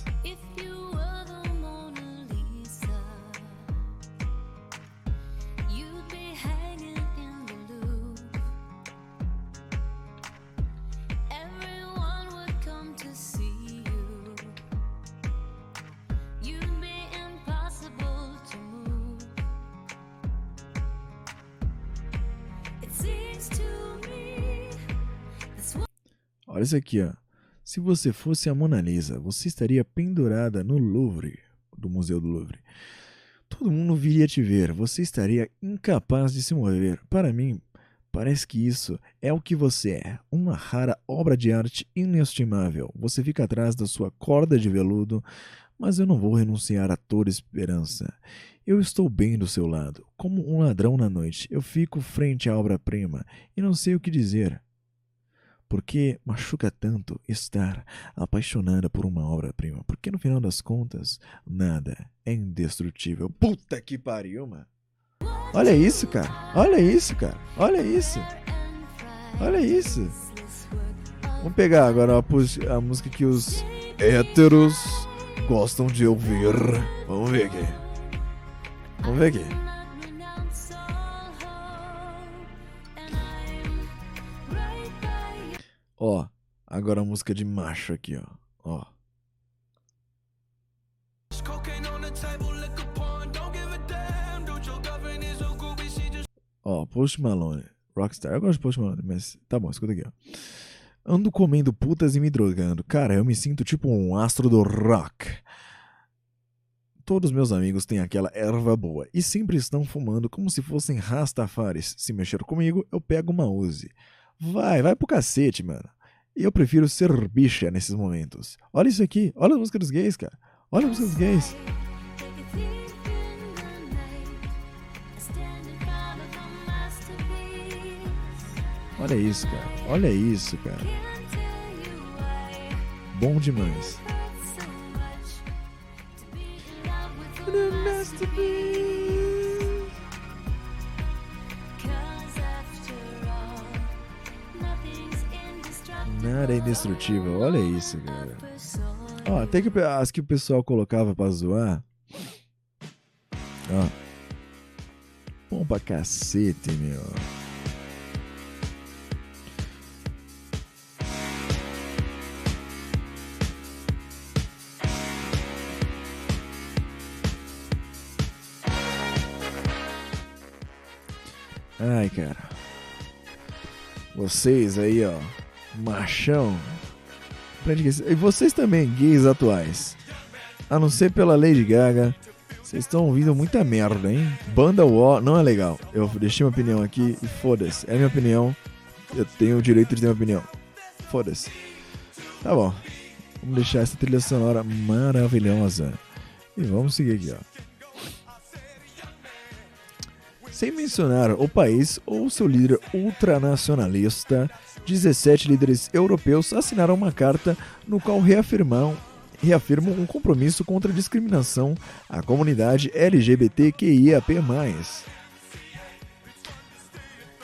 Olha isso aqui, ó. Se você fosse a Mona Lisa, você estaria pendurada no Louvre, do Museu do Louvre. Todo mundo viria te ver, você estaria incapaz de se mover. Para mim, parece que isso é o que você é, uma rara obra de arte inestimável. Você fica atrás da sua corda de veludo, mas eu não vou renunciar a toda esperança. Eu estou bem do seu lado, como um ladrão na noite. Eu fico frente à obra-prima e não sei o que dizer. Porque machuca tanto estar apaixonada por uma obra-prima? Porque no final das contas, nada é indestrutível. Puta que pariu, mano. Olha isso, cara. Olha isso, cara. Olha isso. Olha isso. Vamos pegar agora a, a música que os héteros gostam de ouvir. Vamos ver aqui. Vamos ver aqui. Ó, agora a música de macho aqui, ó. Ó. Ó, Post Malone, Rockstar. Eu gosto de Post Malone, mas tá bom, escuta aqui, ó. Ando comendo putas e me drogando. Cara, eu me sinto tipo um astro do rock. Todos meus amigos têm aquela erva boa e sempre estão fumando como se fossem rastafares. Se mexer comigo, eu pego uma Uzi. Vai, vai pro cacete, mano. Eu prefiro ser bicha nesses momentos. Olha isso aqui, olha a música dos gays, cara. Olha a música dos gays. Olha isso, cara. Olha isso, cara. Bom demais. Nada é indestrutível. Olha isso, cara. Ó, até que as que o pessoal colocava pra zoar. Ó. Bom pra cacete, meu. Ai, cara. Vocês aí, ó. Machão. E vocês também, gays atuais. A não ser pela Lady Gaga. Vocês estão ouvindo muita merda, hein? Banda War não é legal. Eu deixei minha opinião aqui e foda-se. É minha opinião. Eu tenho o direito de ter minha opinião. Foda-se. Tá bom. Vamos deixar essa trilha sonora maravilhosa. E vamos seguir aqui, ó. Sem mencionar o país ou seu líder ultranacionalista, 17 líderes europeus assinaram uma carta no qual reafirmam, reafirmam um compromisso contra a discriminação à comunidade LGBTQIAP+,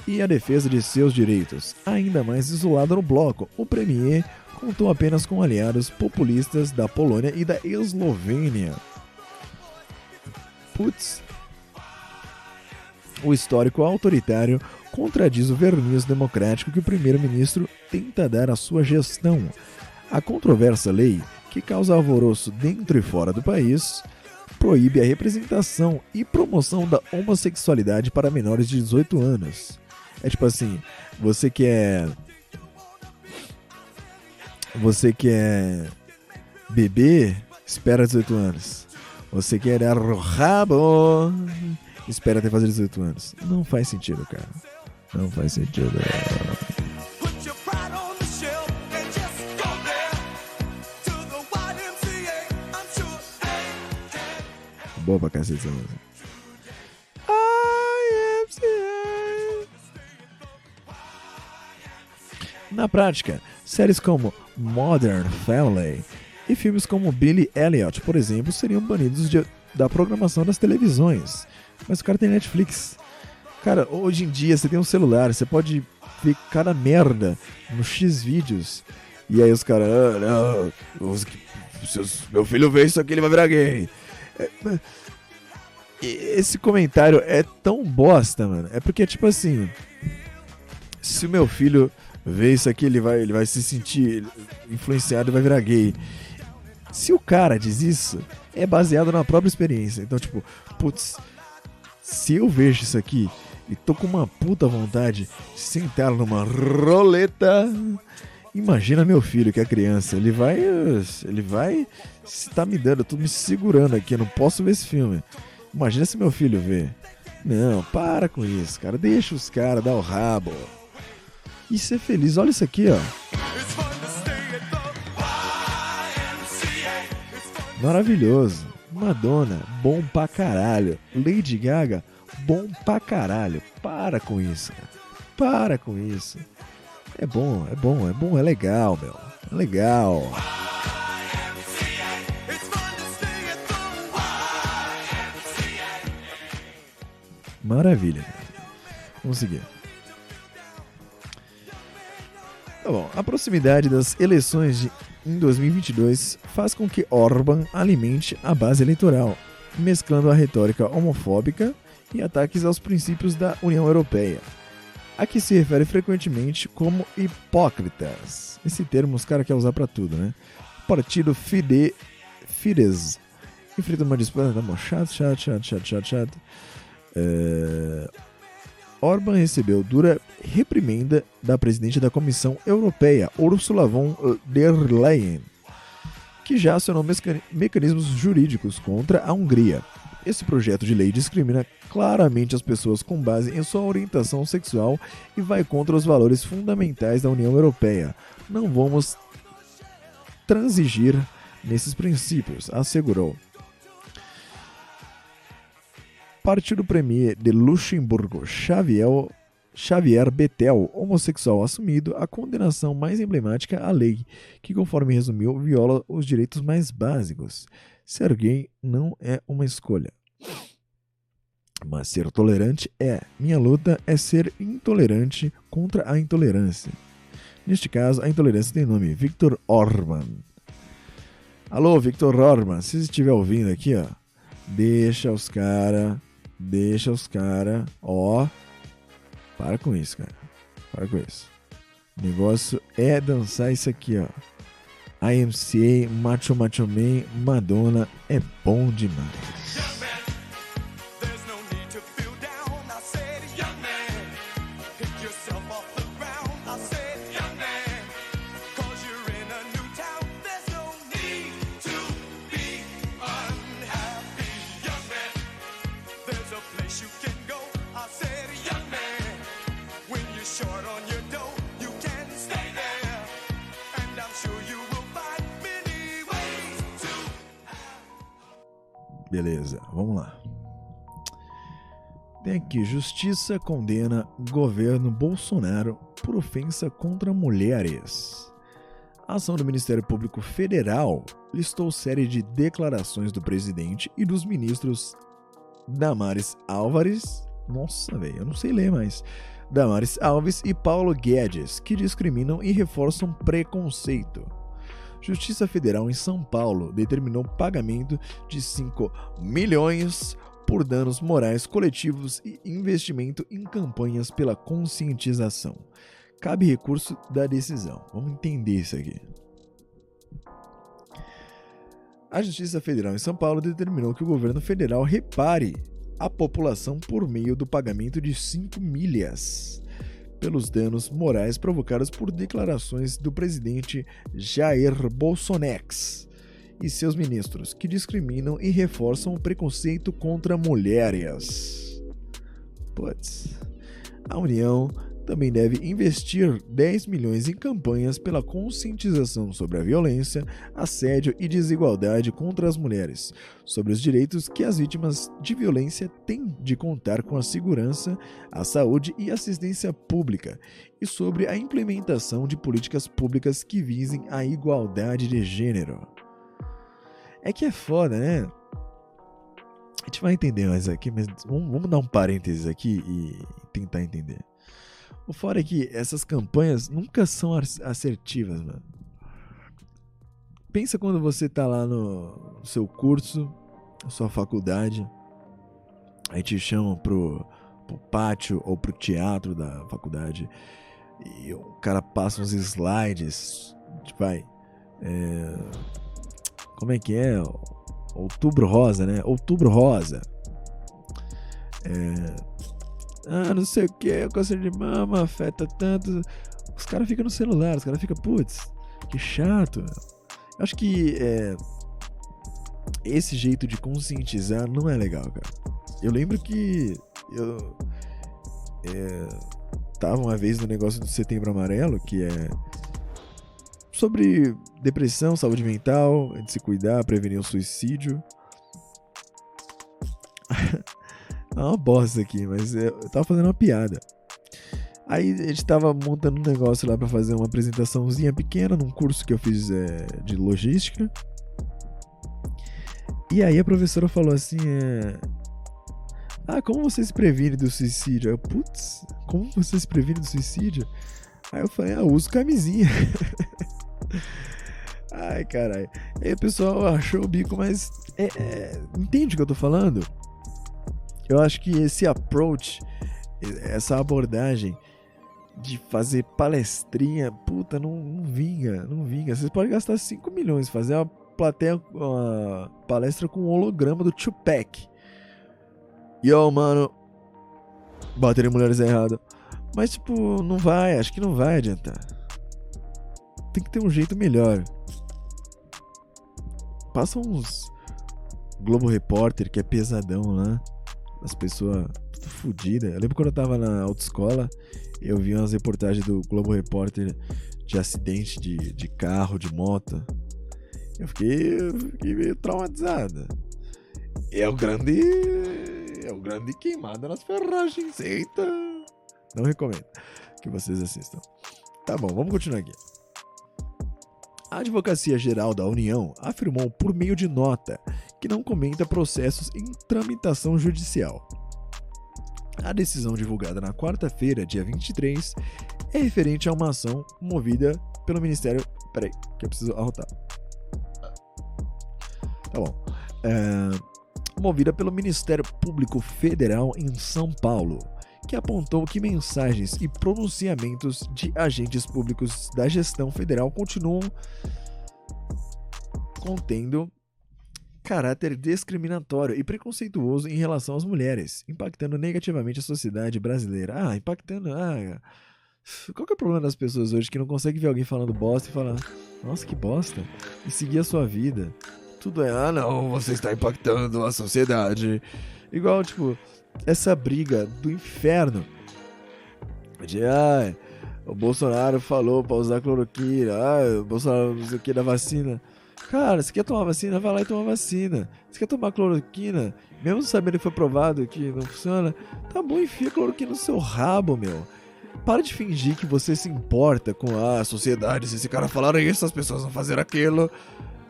e a defesa de seus direitos. Ainda mais isolado no bloco, o Premier contou apenas com aliados populistas da Polônia e da Eslovênia. Putz. O histórico autoritário contradiz o verniz democrático que o primeiro-ministro tenta dar à sua gestão. A controversa lei, que causa alvoroço dentro e fora do país, proíbe a representação e promoção da homossexualidade para menores de 18 anos. É tipo assim, você quer. Você quer beber, espera 18 anos. Você quer dar o rabo, espera até fazer 18 anos. Não faz sentido, cara. Não faz sentido. Boa pra cacete essa música. Na prática, séries como Modern Family e filmes como Billy Elliot, por exemplo, seriam banidos de- da programação das televisões. Mas o cara tem Netflix. Cara, hoje em dia você tem um celular, você pode ver cada merda no X vídeos. E aí os caras, ah, não, os- seus- meu filho vê isso aqui, ele vai virar gay. É, esse comentário é tão bosta, mano. É porque, tipo assim, se o meu filho vê isso aqui, ele vai, ele vai se sentir influenciado e vai virar gay. Se o cara diz isso, é baseado na própria experiência. Então, tipo, putz, se eu vejo isso aqui e tô com uma puta vontade de sentar numa roleta, imagina meu filho que é criança, ele vai, ele vai, se tá me dando, eu tô me segurando aqui, eu não posso ver esse filme. Imagina se meu filho vê. Não, para com isso, cara, deixa os caras dar o rabo. E ser feliz, olha isso aqui, ó. Maravilhoso. Madonna, bom pra caralho. Lady Gaga, bom pra caralho. Para com isso, cara. Para com isso. É bom, é bom, é bom, é legal, meu. É legal. Maravilha. Vamos seguir. Tá bom. A proximidade das eleições de, em 2022 faz com que Orban alimente a base eleitoral, mesclando a retórica homofóbica e ataques aos princípios da União Europeia. A que se refere frequentemente como hipócritas. Esse termo os caras querem usar pra tudo, né? Partido Fide, Fidesz enfrenta uma disputa. Tá bom, chato, chato, chato, chato, chato, chato. É, Orban recebeu dura reprimenda da presidente da Comissão Europeia, Ursula von der Leyen, que já acionou mecanismos jurídicos contra a Hungria. Esse projeto de lei discrimina claramente as pessoas com base em sua orientação sexual e vai contra os valores fundamentais da União Europeia. Não vamos transigir nesses princípios, assegurou. Partido Premier de Luxemburgo, Xavier, Xavier Bettel, homossexual assumido, a condenação mais emblemática à lei, que, conforme resumiu, viola os direitos mais básicos. Ser gay não é uma escolha. Mas ser tolerante é. Minha luta é ser intolerante contra a intolerância. Neste caso, a intolerância tem nome: Viktor Orban. Alô, Viktor Orban, se você estiver ouvindo aqui, ó, deixa os cara, deixa os cara, ó, para com isso, cara, para com isso. O negócio é dançar isso aqui, ó. IMCA, Macho Macho Man, Madonna, é bom demais. Beleza, vamos lá. Tem aqui: Justiça condena governo Bolsonaro por ofensa contra mulheres. A ação do Ministério Público Federal listou série de declarações do presidente e dos ministros Damares Álvares. Nossa, velho, eu não sei ler mais. Damares Alves e Paulo Guedes, que discriminam e reforçam preconceito. Justiça Federal em São Paulo determinou pagamento de 5 milhões por danos morais coletivos e investimento em campanhas pela conscientização. Cabe recurso da decisão. Vamos entender isso aqui. A Justiça Federal em São Paulo determinou que o governo federal repare a população por meio do pagamento de 5 milhas pelos danos morais provocados por declarações do presidente Jair Bolsonaro e seus ministros, que discriminam e reforçam o preconceito contra mulheres. Putz. A União também deve investir 10 milhões em campanhas pela conscientização sobre a violência, assédio e desigualdade contra as mulheres, sobre os direitos que as vítimas de violência têm de contar com a segurança, a saúde e assistência pública, e sobre a implementação de políticas públicas que visem a igualdade de gênero. É que é foda, né? A gente vai entender mais aqui, mas vamos, dar um parênteses aqui e tentar entender. O fora é que essas campanhas nunca são as- assertivas, mano. Pensa quando você tá lá no seu curso, na sua faculdade, aí te chamam pro, pro pátio ou pro teatro da faculdade e o cara passa uns slides, tipo, vai, é, como é que é? Outubro Rosa, né? Outubro Rosa. É, ah, não sei o que, câncer de mama afeta tanto. Os caras ficam no celular, os caras ficam, putz, que chato. Eu Acho que é, esse jeito de conscientizar não é legal, cara. Eu lembro que eu é, tava uma vez no negócio do Setembro Amarelo, que é sobre depressão, saúde mental, de se cuidar, prevenir o suicídio. É uma bosta aqui, mas eu eu tava fazendo uma piada. Aí a gente tava montando um negócio lá pra fazer uma apresentaçãozinha pequena num curso que eu fiz é, de logística. E aí a professora falou assim: é, Ah, como você se previne do suicídio? Eu, putz, como você se previne do suicídio? Aí eu falei: Ah, eu uso camisinha. Ai, caralho. Aí o pessoal achou o bico, mas é, é, entende o que eu tô falando? Eu acho que esse approach, essa abordagem de fazer palestrinha, puta, não, não vinga, não vinga. Vocês podem gastar 5 milhões, fazer uma plateia, uma palestra com um holograma do Tupac. Yo, mano, bater em mulheres é errado. Mas, tipo, não vai, acho que não vai adiantar. Tem que ter um jeito melhor. Passa uns Globo Repórter, que é pesadão lá as pessoas tudo fodidas. Eu lembro quando eu tava na autoescola, eu vi umas reportagens do Globo Repórter de acidente de, de carro, de moto. Eu fiquei, eu fiquei meio traumatizado. É o grande. É o grande queimada nas ferragens. Eita! Não recomendo que vocês assistam. Tá bom, vamos continuar aqui. A Advocacia Geral da União afirmou por meio de nota que não comenta processos em tramitação judicial. A decisão divulgada na quarta-feira, dia 23, é referente a uma ação movida pelo Ministério. Peraí, que eu preciso arrotar. Tá bom. É, movida pelo Ministério Público Federal em São Paulo, que apontou que mensagens e pronunciamentos de agentes públicos da gestão federal continuam contendo caráter discriminatório e preconceituoso em relação às mulheres, impactando negativamente a sociedade brasileira. Ah, impactando. Ah, qual que é o problema das pessoas hoje que não consegue ver alguém falando bosta e falar, nossa, que bosta, e seguir a sua vida? Tudo é, ah, não, você está impactando a sociedade. Igual, tipo, essa briga do inferno De, ai, o Bolsonaro falou pra usar cloroquina, ai, o Bolsonaro não sei o que da vacina. Cara, você quer tomar vacina? Vai lá e toma vacina. Você quer tomar cloroquina? Mesmo sabendo que foi provado que não funciona, tá bom, enfia cloroquina no seu rabo, meu. Para de fingir que você se importa com a sociedade. Se esse cara falar isso, as pessoas vão fazer aquilo.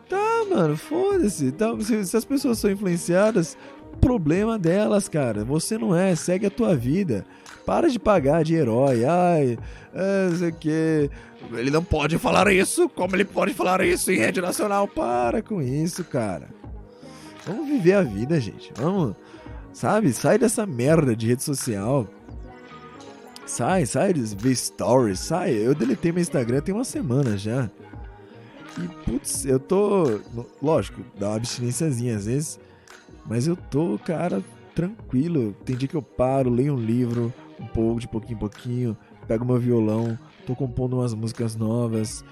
Tá, mano, foda-se. Então, se, se as pessoas são influenciadas, problema delas, cara. Você não é, segue a tua vida. Para de pagar de herói. Ai, é, não sei o que. Ele não pode falar isso, como ele pode falar isso em rede nacional? Para com isso, cara. Vamos viver a vida, gente. Vamos, sabe? Sai dessa merda de rede social. Sai, sai ver stories, sai. Eu deletei meu Instagram tem uma semana já. E, putz, eu tô. Lógico, dá uma abstinênciazinha às vezes. Mas eu tô, cara, tranquilo. Tem dia que eu paro, leio um livro, um pouco, de pouquinho em pouquinho, pego meu violão, tô compondo umas músicas novas,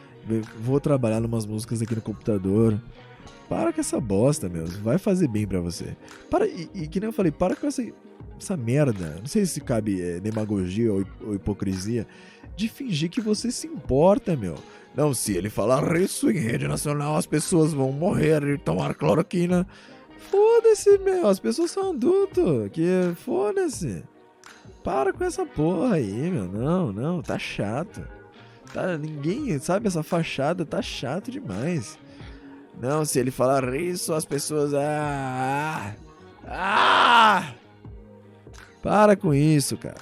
vou trabalhar numas músicas aqui no computador. Para com essa bosta, meu. Vai fazer bem pra você. Para, e, e que nem eu falei, para com essa, essa merda. Não sei se cabe é, demagogia ou, ou hipocrisia. De fingir que você se importa, meu. Não, se ele falar isso em rede nacional, as pessoas vão morrer e tomar cloroquina. Foda-se, meu. As pessoas são adultos. Que foda-se. Para com essa porra aí, meu. Não, não. Tá chato. Tá, ninguém, sabe, essa fachada tá chato demais. Não, se ele falar isso, as pessoas. Ah! Ah! Para com isso, cara.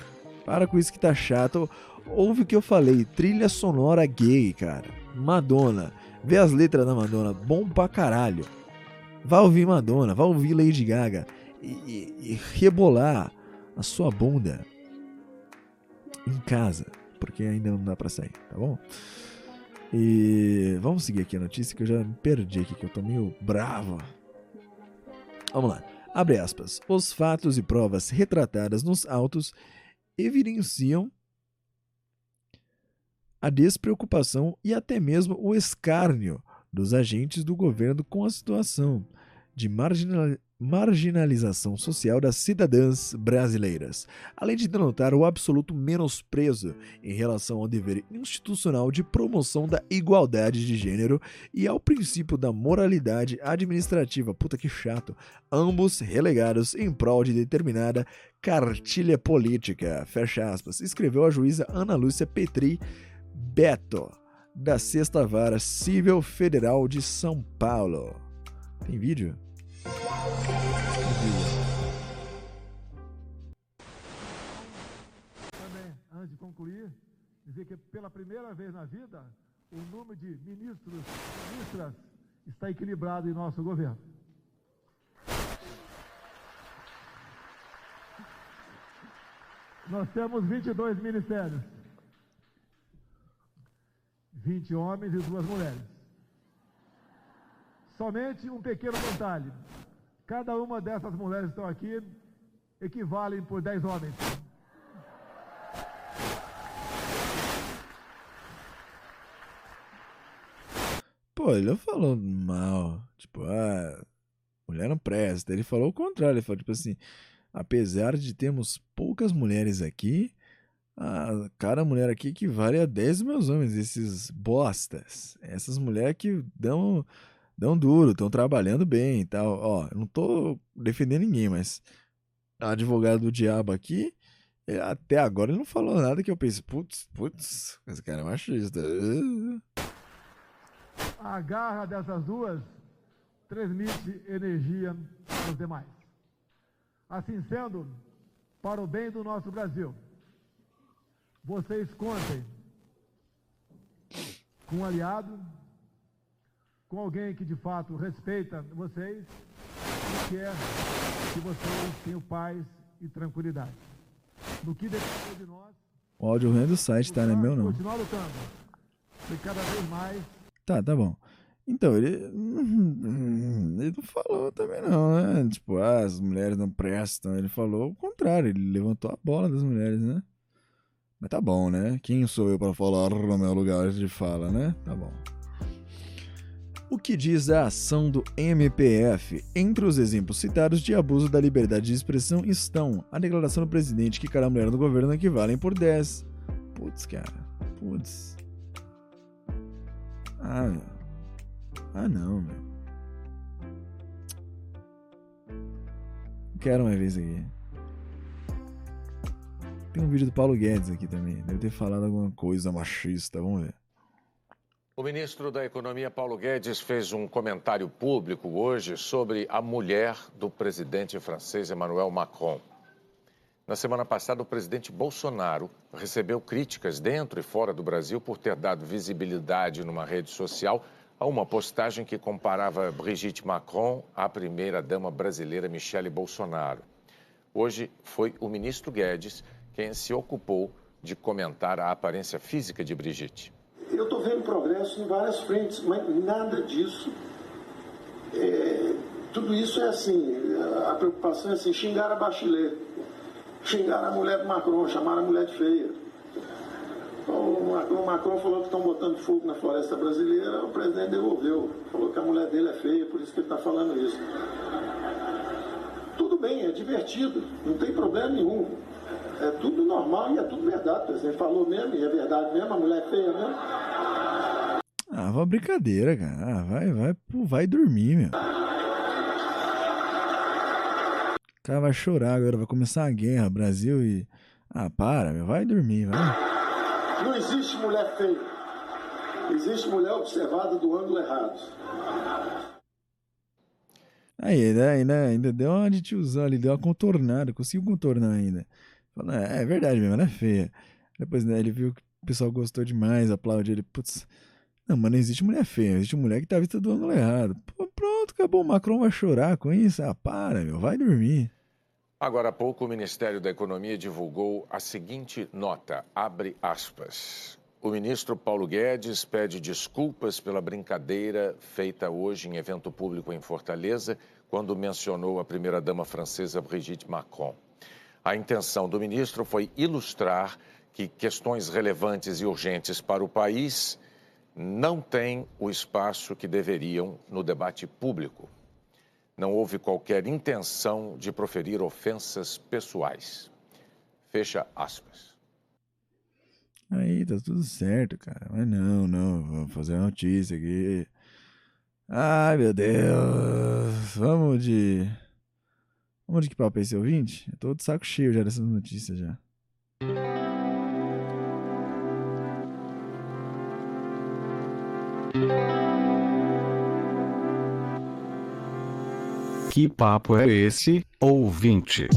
Para com isso que tá chato. Ouve o que eu falei. Trilha sonora gay, cara. Madonna. Vê as letras da Madonna. Bom pra caralho. Vai ouvir Madonna. Vai ouvir Lady Gaga. E, e- e rebolar a sua bunda em casa. Porque ainda não dá pra sair, tá bom? E vamos seguir aqui a notícia que eu já me perdi aqui, que eu tô meio bravo. Vamos lá. Abre aspas. Os fatos e provas retratadas nos autos evidenciam a despreocupação e até mesmo o escárnio dos agentes do governo com a situação de marginalização social das cidadãs brasileiras, além de denotar o absoluto menosprezo em relação ao dever institucional de promoção da igualdade de gênero e ao princípio da moralidade administrativa. Puta que chato. Ambos relegados em prol de determinada cartilha política. Fecha aspas. Escreveu a juíza Ana Lúcia Petri Beto, da Sexta Vara Civil Federal de São Paulo. Tem vídeo? Também, antes de concluir, dizer que pela primeira vez na vida, o número de ministros ministras está equilibrado em nosso governo. Nós temos 22 ministérios. 20 homens e duas mulheres. Somente um pequeno detalhe. Cada uma dessas mulheres que estão aqui equivalem por 10 homens. Pô, ele não falou mal. Tipo, ah, mulher não presta. Ele falou o contrário. Ele falou, tipo assim, apesar de termos poucas mulheres aqui, a cada mulher aqui equivale a 10 meus homens, esses bostas. Essas mulheres que dão, dão duro, estão trabalhando bem e tal. Ó, não tô defendendo ninguém, mas a advogada do diabo aqui, eh, até agora ele não falou nada que eu pense, putz, putz, esse cara é machista. A garra dessas duas transmite energia aos demais. Assim sendo, para o bem do nosso Brasil, vocês contem com um aliado, com alguém que de fato respeita vocês e quer que vocês tenham paz e tranquilidade. No que depender de nós, O áudio ruim é do site, tá? Não é meu não. continuar lutando. E cada vez mais Tá, tá bom. Então, ele. Ele não falou também, não, né? Tipo, ah, as mulheres não prestam. Ele falou o contrário, ele levantou a bola das mulheres, né? Mas tá bom, né? Quem sou eu para falar no meu lugar de fala, né? Tá bom. O que diz a ação do MPF? Entre os exemplos citados de abuso da liberdade de expressão estão a declaração do presidente que cada mulher no governo equivalem por 10, Putz, cara. Putz. Ah, meu. Ah, não, meu. Quero mais isso aqui. Tem um vídeo do Paulo Guedes aqui também. Deve ter falado alguma coisa machista. Vamos ver. O ministro da Economia, Paulo Guedes, fez um comentário público hoje sobre a mulher do presidente francês Emmanuel Macron. Na semana passada, o presidente Bolsonaro recebeu críticas dentro e fora do Brasil por ter dado visibilidade numa rede social a uma postagem que comparava Brigitte Macron à primeira-dama brasileira Michele Bolsonaro. Hoje foi o ministro Guedes quem se ocupou de comentar a aparência física de Brigitte. Eu estou vendo progresso em várias frentes, mas nada disso. é, tudo isso é assim, a preocupação é assim, xingar a Bachelet, xingar a mulher do Macron, chamar a mulher de feia. O Macron, falou que estão botando fogo na floresta brasileira, o presidente devolveu. Falou que a mulher dele é feia, por isso que ele está falando isso. Tudo bem, é divertido, não tem problema nenhum. É tudo normal e é tudo verdade. Presidente falou mesmo, e é verdade mesmo, a mulher é feia mesmo. Ah, uma brincadeira, cara. Ah, vai, vai, vai dormir, meu. O cara vai chorar agora, vai começar a guerra, Brasil e. Ah, para, meu, vai dormir, vai. Não existe mulher feia. Existe mulher observada do ângulo errado. Aí, ainda, ainda, ainda deu uma de tiozão ali, deu uma contornada, conseguiu contornar ainda. Falou, é, é verdade mesmo, ela é feia. Depois, né, ele viu que o pessoal gostou demais, aplaudiu ele, putz. Não, mas não existe mulher feia, existe mulher que tá vista do ângulo errado. Pô, pronto, acabou, o Macron vai chorar com isso. Ah, para, meu, vai dormir. Agora há pouco, o Ministério da Economia divulgou a seguinte nota, abre aspas. O ministro Paulo Guedes pede desculpas pela brincadeira feita hoje em evento público em Fortaleza, quando mencionou a primeira-dama francesa Brigitte Macron. A intenção do ministro foi ilustrar que questões relevantes e urgentes para o país não têm o espaço que deveriam no debate público. Não houve qualquer intenção de proferir ofensas pessoais. Fecha aspas. Aí, tá tudo certo, cara. Mas não, não, vamos fazer uma notícia aqui. Ai, meu Deus. Vamos de. Vamos de que papo é esse ouvinte? Eu tô de saco cheio já dessas notícias já. Que papo é esse, ouvinte?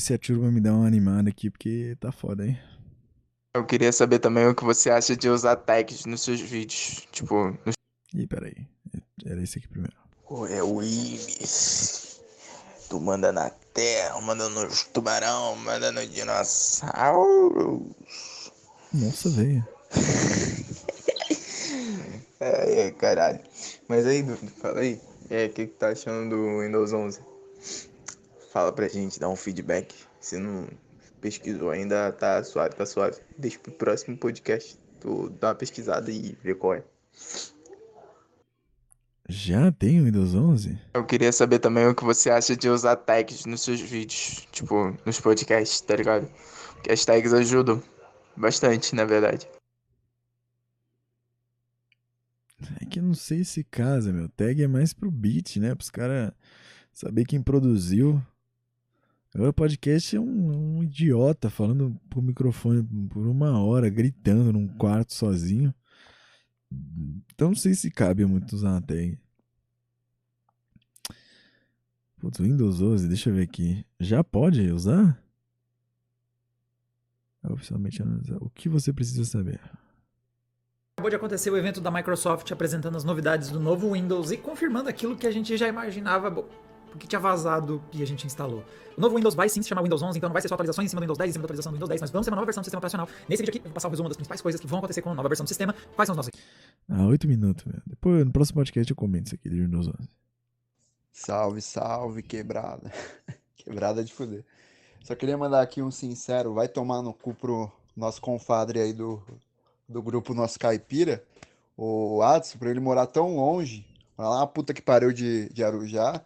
Ver se a turma me dá uma animada aqui, porque tá foda, hein? Eu queria saber também o que você acha de usar tags nos seus vídeos. Tipo, nos... Ih, peraí. Era esse aqui primeiro. É o Ibis. Tu manda na terra, manda nos tubarão, manda no dinossauro. Nossa, velho. É, é, caralho. Mas aí, Dudu, fala aí. É, o que, que tá achando do Windows 11? Fala pra gente, dá um feedback. Se não pesquisou ainda, tá suave, tá suave. Deixa pro próximo podcast. Tu dá uma pesquisada e vê qual é. Já tem o Windows 11? Eu queria saber também o que você acha de usar tags nos seus vídeos, tipo, nos podcasts, tá ligado? Porque as tags ajudam bastante, na verdade. É que eu não sei se casa, meu. Tag é mais pro beat, né? Pros caras saber quem produziu. Agora o podcast é um, um idiota falando pro microfone por uma hora, gritando num quarto sozinho. Então não sei se cabe muito usar uma tag. Putz, Windows 11, deixa eu ver aqui. Já pode usar? Oficialmente analisar. O que você precisa saber? Acabou de acontecer o evento da Microsoft apresentando as novidades do novo Windows e confirmando aquilo que a gente já imaginava, porque tinha vazado e a gente instalou. O novo Windows vai sim se chamar Windows 11, então não vai ser só atualizações em cima do Windows 10, em cima da atualização do Windows 10, mas vamos ter uma nova versão do sistema operacional. Nesse vídeo aqui, eu vou passar o resumo das principais coisas que vão acontecer com a nova versão do sistema. Quais são os nossos? Ah, 8 minutos, velho. Depois, no próximo podcast, eu comento isso aqui do Windows 11. Salve, salve, quebrada. quebrada de fuder. Só queria mandar aqui um sincero, vai tomar no cu pro nosso confadre aí do, do grupo Nosso Caipira, o Adson, pra ele morar tão longe, morar lá na puta que pariu de, de Arujá,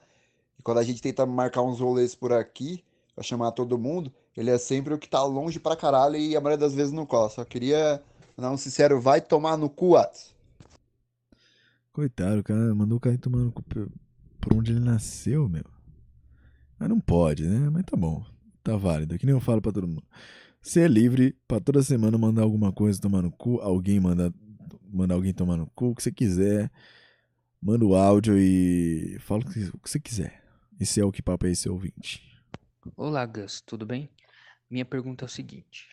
quando a gente tenta marcar uns rolês por aqui, pra chamar todo mundo, ele é sempre o que tá longe pra caralho e a maioria das vezes não cola. Só queria mandar um sincero, vai tomar no cu, Adson. Coitado, o cara mandou o cara tomar no cu por onde ele nasceu, meu. Mas não pode, né? Mas tá bom. Tá válido. Que nem eu falo pra todo mundo. Você é livre pra toda semana mandar alguma coisa tomar no cu, alguém mandar manda alguém tomar no cu, o que você quiser. Manda o áudio e fala o que você quiser. Esse é o que papo é esse ouvinte. Olá, Gus, tudo bem? Minha pergunta é o seguinte: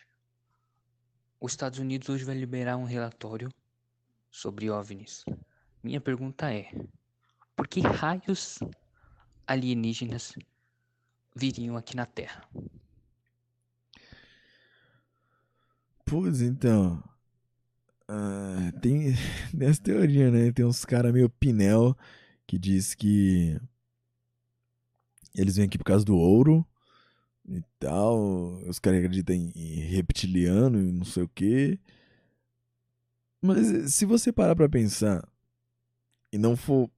Os Estados Unidos hoje vai liberar um relatório sobre OVNIs. Minha pergunta é: por que raios alienígenas viriam aqui na Terra? Pois então. ah, tem, tem essa teoria, né? Tem uns caras meio pinel que diz que eles vêm aqui por causa do ouro e tal. Os caras acreditam em, em reptiliano e não sei o quê. Mas eh, se você parar pra pensar e não for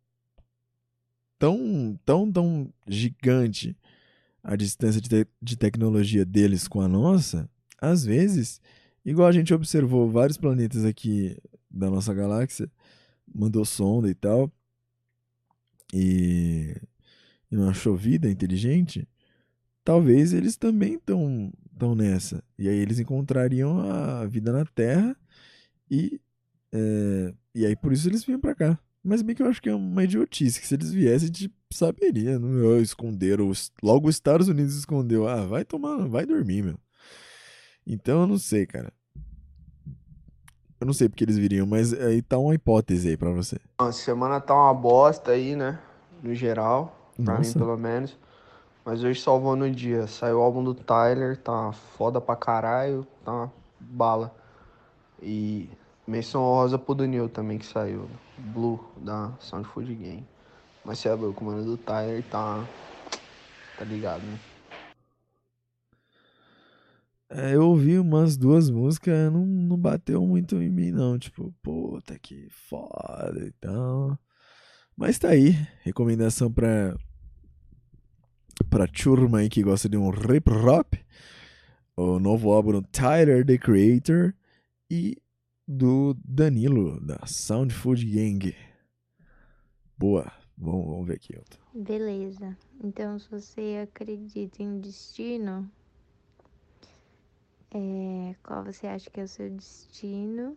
tão, tão, tão gigante a distância de, te- de tecnologia deles com a nossa, às vezes, igual a gente observou vários planetas aqui da nossa galáxia, mandou sonda e tal, e, e não achou vida inteligente, talvez eles também estão tão nessa. E aí eles encontrariam a vida na Terra e, é, e aí por isso eles vinham pra cá. Mas bem que eu acho que é uma idiotice, que se eles viessem, a gente saberia. Não, ah, esconderam, logo os Estados Unidos escondeu. Ah, vai tomar, vai dormir, meu. Então eu não sei, cara. Eu não sei porque eles viriam, mas aí tá uma hipótese aí pra você. A semana tá uma bosta aí, né? No geral. Pra mim, Nossa. pelo menos. Mas hoje salvou no dia. Saiu o álbum do Tyler, tá foda pra caralho, tá bala. E menção honrosa pro Daniel também que saiu. Blue, da Sound Food Game. Mas você é louco, mano, do Tyler tá. Tá ligado, né? É, eu ouvi umas duas músicas, não, não bateu muito em mim, não. Tipo, puta que foda e tal. Mas tá aí, recomendação pra, pra turma aí que gosta de um hip hop. O novo álbum Tyler, The Creator. E do Danilo, da Sound Food Gang. Boa, vamos, vamos ver aqui outro. Beleza. Então, se você acredita em destino, é, qual você acha que é o seu destino?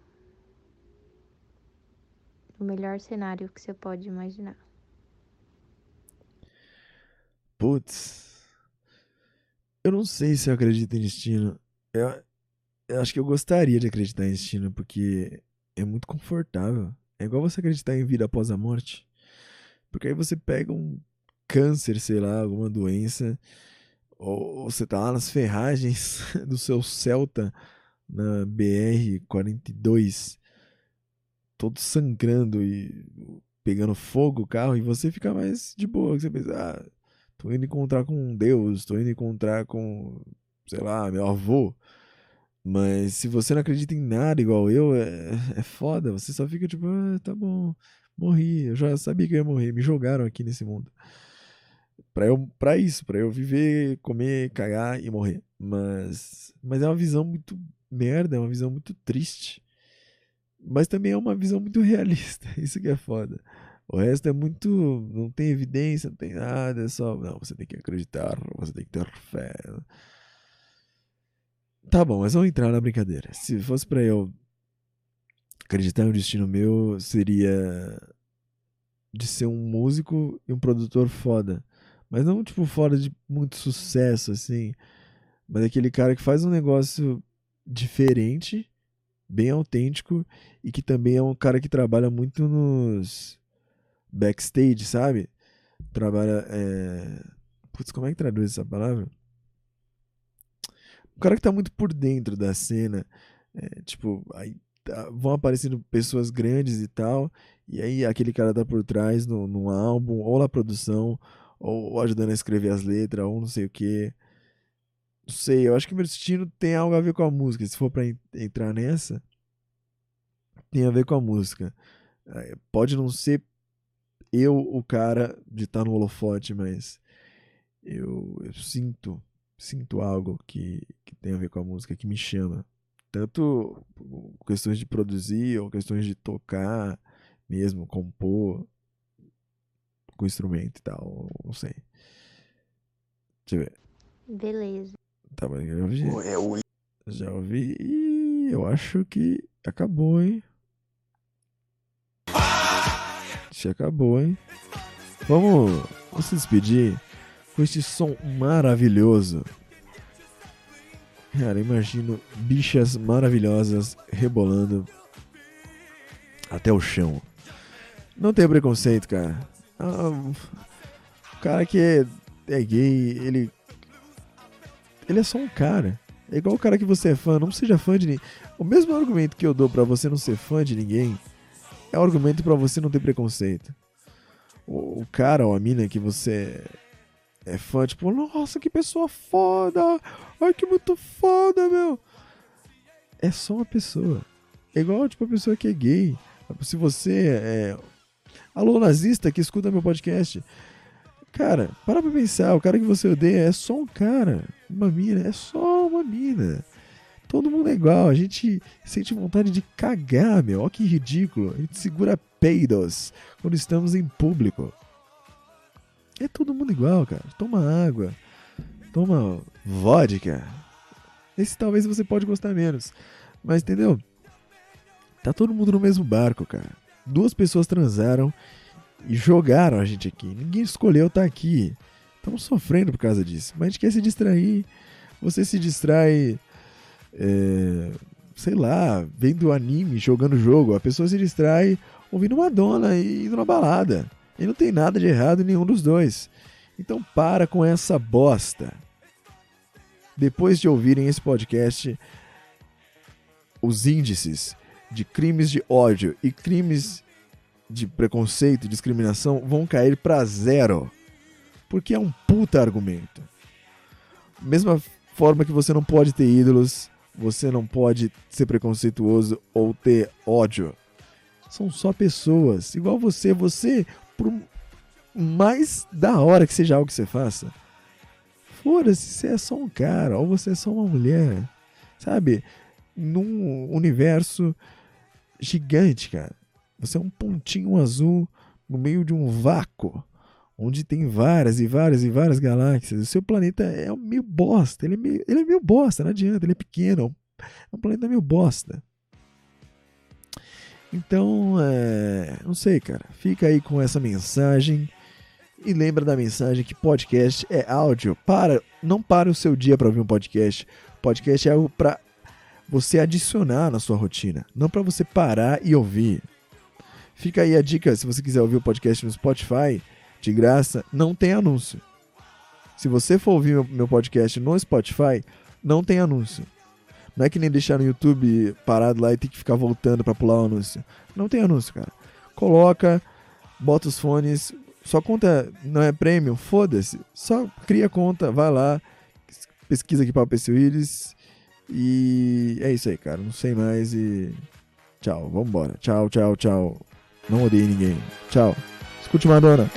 O melhor cenário que você pode imaginar. Putz. Eu não sei se eu acredito em destino. Eu, eu acho que eu gostaria de acreditar em destino, porque é muito confortável. É igual você acreditar em vida após a morte. Porque aí você pega um câncer, sei lá, alguma doença, ou você tá lá nas ferragens do seu Celta na BR-42, todo sangrando e pegando fogo o carro, e você fica mais de boa. Você pensa, ah, tô indo encontrar com Deus, tô indo encontrar com, sei lá, meu avô. Mas se você não acredita em nada igual eu, é, é foda. Você só fica tipo, ah, tá bom, morri. Eu já sabia que eu ia morrer. Me jogaram aqui nesse mundo. Pra, eu, pra isso, pra eu viver, comer, cagar e morrer. Mas, mas é uma visão muito merda, é uma visão muito triste. Mas também é uma visão muito realista. Isso que é foda. O resto é muito. Não tem evidência, não tem nada. É só. Não, você tem que acreditar, você tem que ter fé. Tá bom, mas vamos entrar na brincadeira. Se fosse pra eu acreditar em um destino meu, seria de ser um músico e um produtor foda. Mas não tipo foda de muito sucesso, assim. Mas aquele cara que faz um negócio diferente, bem autêntico, e que também é um cara que trabalha muito nos backstage, sabe? Trabalha. É... Putz, como é que traduz essa palavra? Um cara que tá muito por dentro da cena. é, tipo, aí tá- vão aparecendo pessoas grandes e tal, e aí aquele cara tá por trás no álbum, ou na produção, ou, ou ajudando a escrever as letras, ou não sei o que. Não sei, eu acho que meu destino tem algo a ver com a música. Se for en- entrar nessa, tem a ver com a música. Eh, Pode não ser eu o cara de estar no holofote, mas eu, eu sinto, sinto algo que, que tem a ver com a música, que me chama. Tanto questões de produzir ou questões de tocar mesmo, compor com instrumento e tal, não sei. Deixa eu ver. Beleza. Tá, mas eu já ouvi. É o- Já ouvi e eu acho que acabou, hein? Que acabou, hein? Vamos, vamos se despedir com este som maravilhoso. Cara, imagino bichas maravilhosas rebolando até o chão. Não tenha preconceito, cara. Ah, o cara que é, é gay, ele. Ele é só um cara. É igual o cara que você é fã, não seja fã de ninguém. O mesmo argumento que eu dou pra você não ser fã de ninguém é o argumento pra você não ter preconceito. O, o cara ou a mina que você é fã, tipo, nossa, que pessoa foda! Ai, que muito foda, meu! É só uma pessoa. É igual, tipo, a pessoa que é gay. Se você é. Alô, nazista que escuta meu podcast. Cara, para pra pensar, o cara que você odeia é só um cara, uma mina, é só uma mina. Todo mundo é igual, a gente sente vontade de cagar, meu, ó que ridículo. A gente segura peidos quando estamos em público. É todo mundo igual, cara. Toma água, toma vodka. Esse talvez você pode gostar menos, mas entendeu? Tá todo mundo no mesmo barco, cara. Duas pessoas transaram e jogaram a gente aqui. Ninguém escolheu estar aqui. Estamos sofrendo por causa disso. Mas a gente quer se distrair. Você se distrai, é, sei lá, vendo anime, jogando jogo. A pessoa se distrai ouvindo Madonna e indo na balada. E não tem nada de errado em nenhum dos dois. Então para com essa bosta. Depois de ouvirem esse podcast, os índices de crimes de ódio e crimes de preconceito e discriminação vão cair pra zero. Porque é um puta argumento. Mesma forma que você não pode ter ídolos, você não pode ser preconceituoso ou ter ódio. São só pessoas, igual você, você, por mais da hora que seja algo que você faça, foda-se, você é só um cara, ou você é só uma mulher, sabe? Num universo gigante, cara. Você é um pontinho azul no meio de um vácuo, onde tem várias e várias e várias galáxias. O seu planeta é meio bosta, ele é meio, ele é meio bosta, não adianta, ele é pequeno, é um planeta meio bosta. Então, é, não sei, cara. Fica aí com essa mensagem e lembra da mensagem que podcast é áudio. Para, não para o seu dia para ouvir um podcast. Podcast é algo para você adicionar na sua rotina, não para você parar e ouvir. Fica aí a dica, se você quiser ouvir o podcast no Spotify, de graça, não tem anúncio. Se você for ouvir meu, podcast no Spotify, não tem anúncio. Não é que nem deixar no YouTube parado lá e ter que ficar voltando para pular o anúncio. Não tem anúncio, cara. Coloca, bota os fones, sua conta não é premium, foda-se. Só cria conta, vai lá, pesquisa aqui para PC Willis e é isso aí, cara. Não sei mais e tchau, vambora. Tchau, tchau, tchau. Não odeie ninguém. Tchau. Escute Madonna.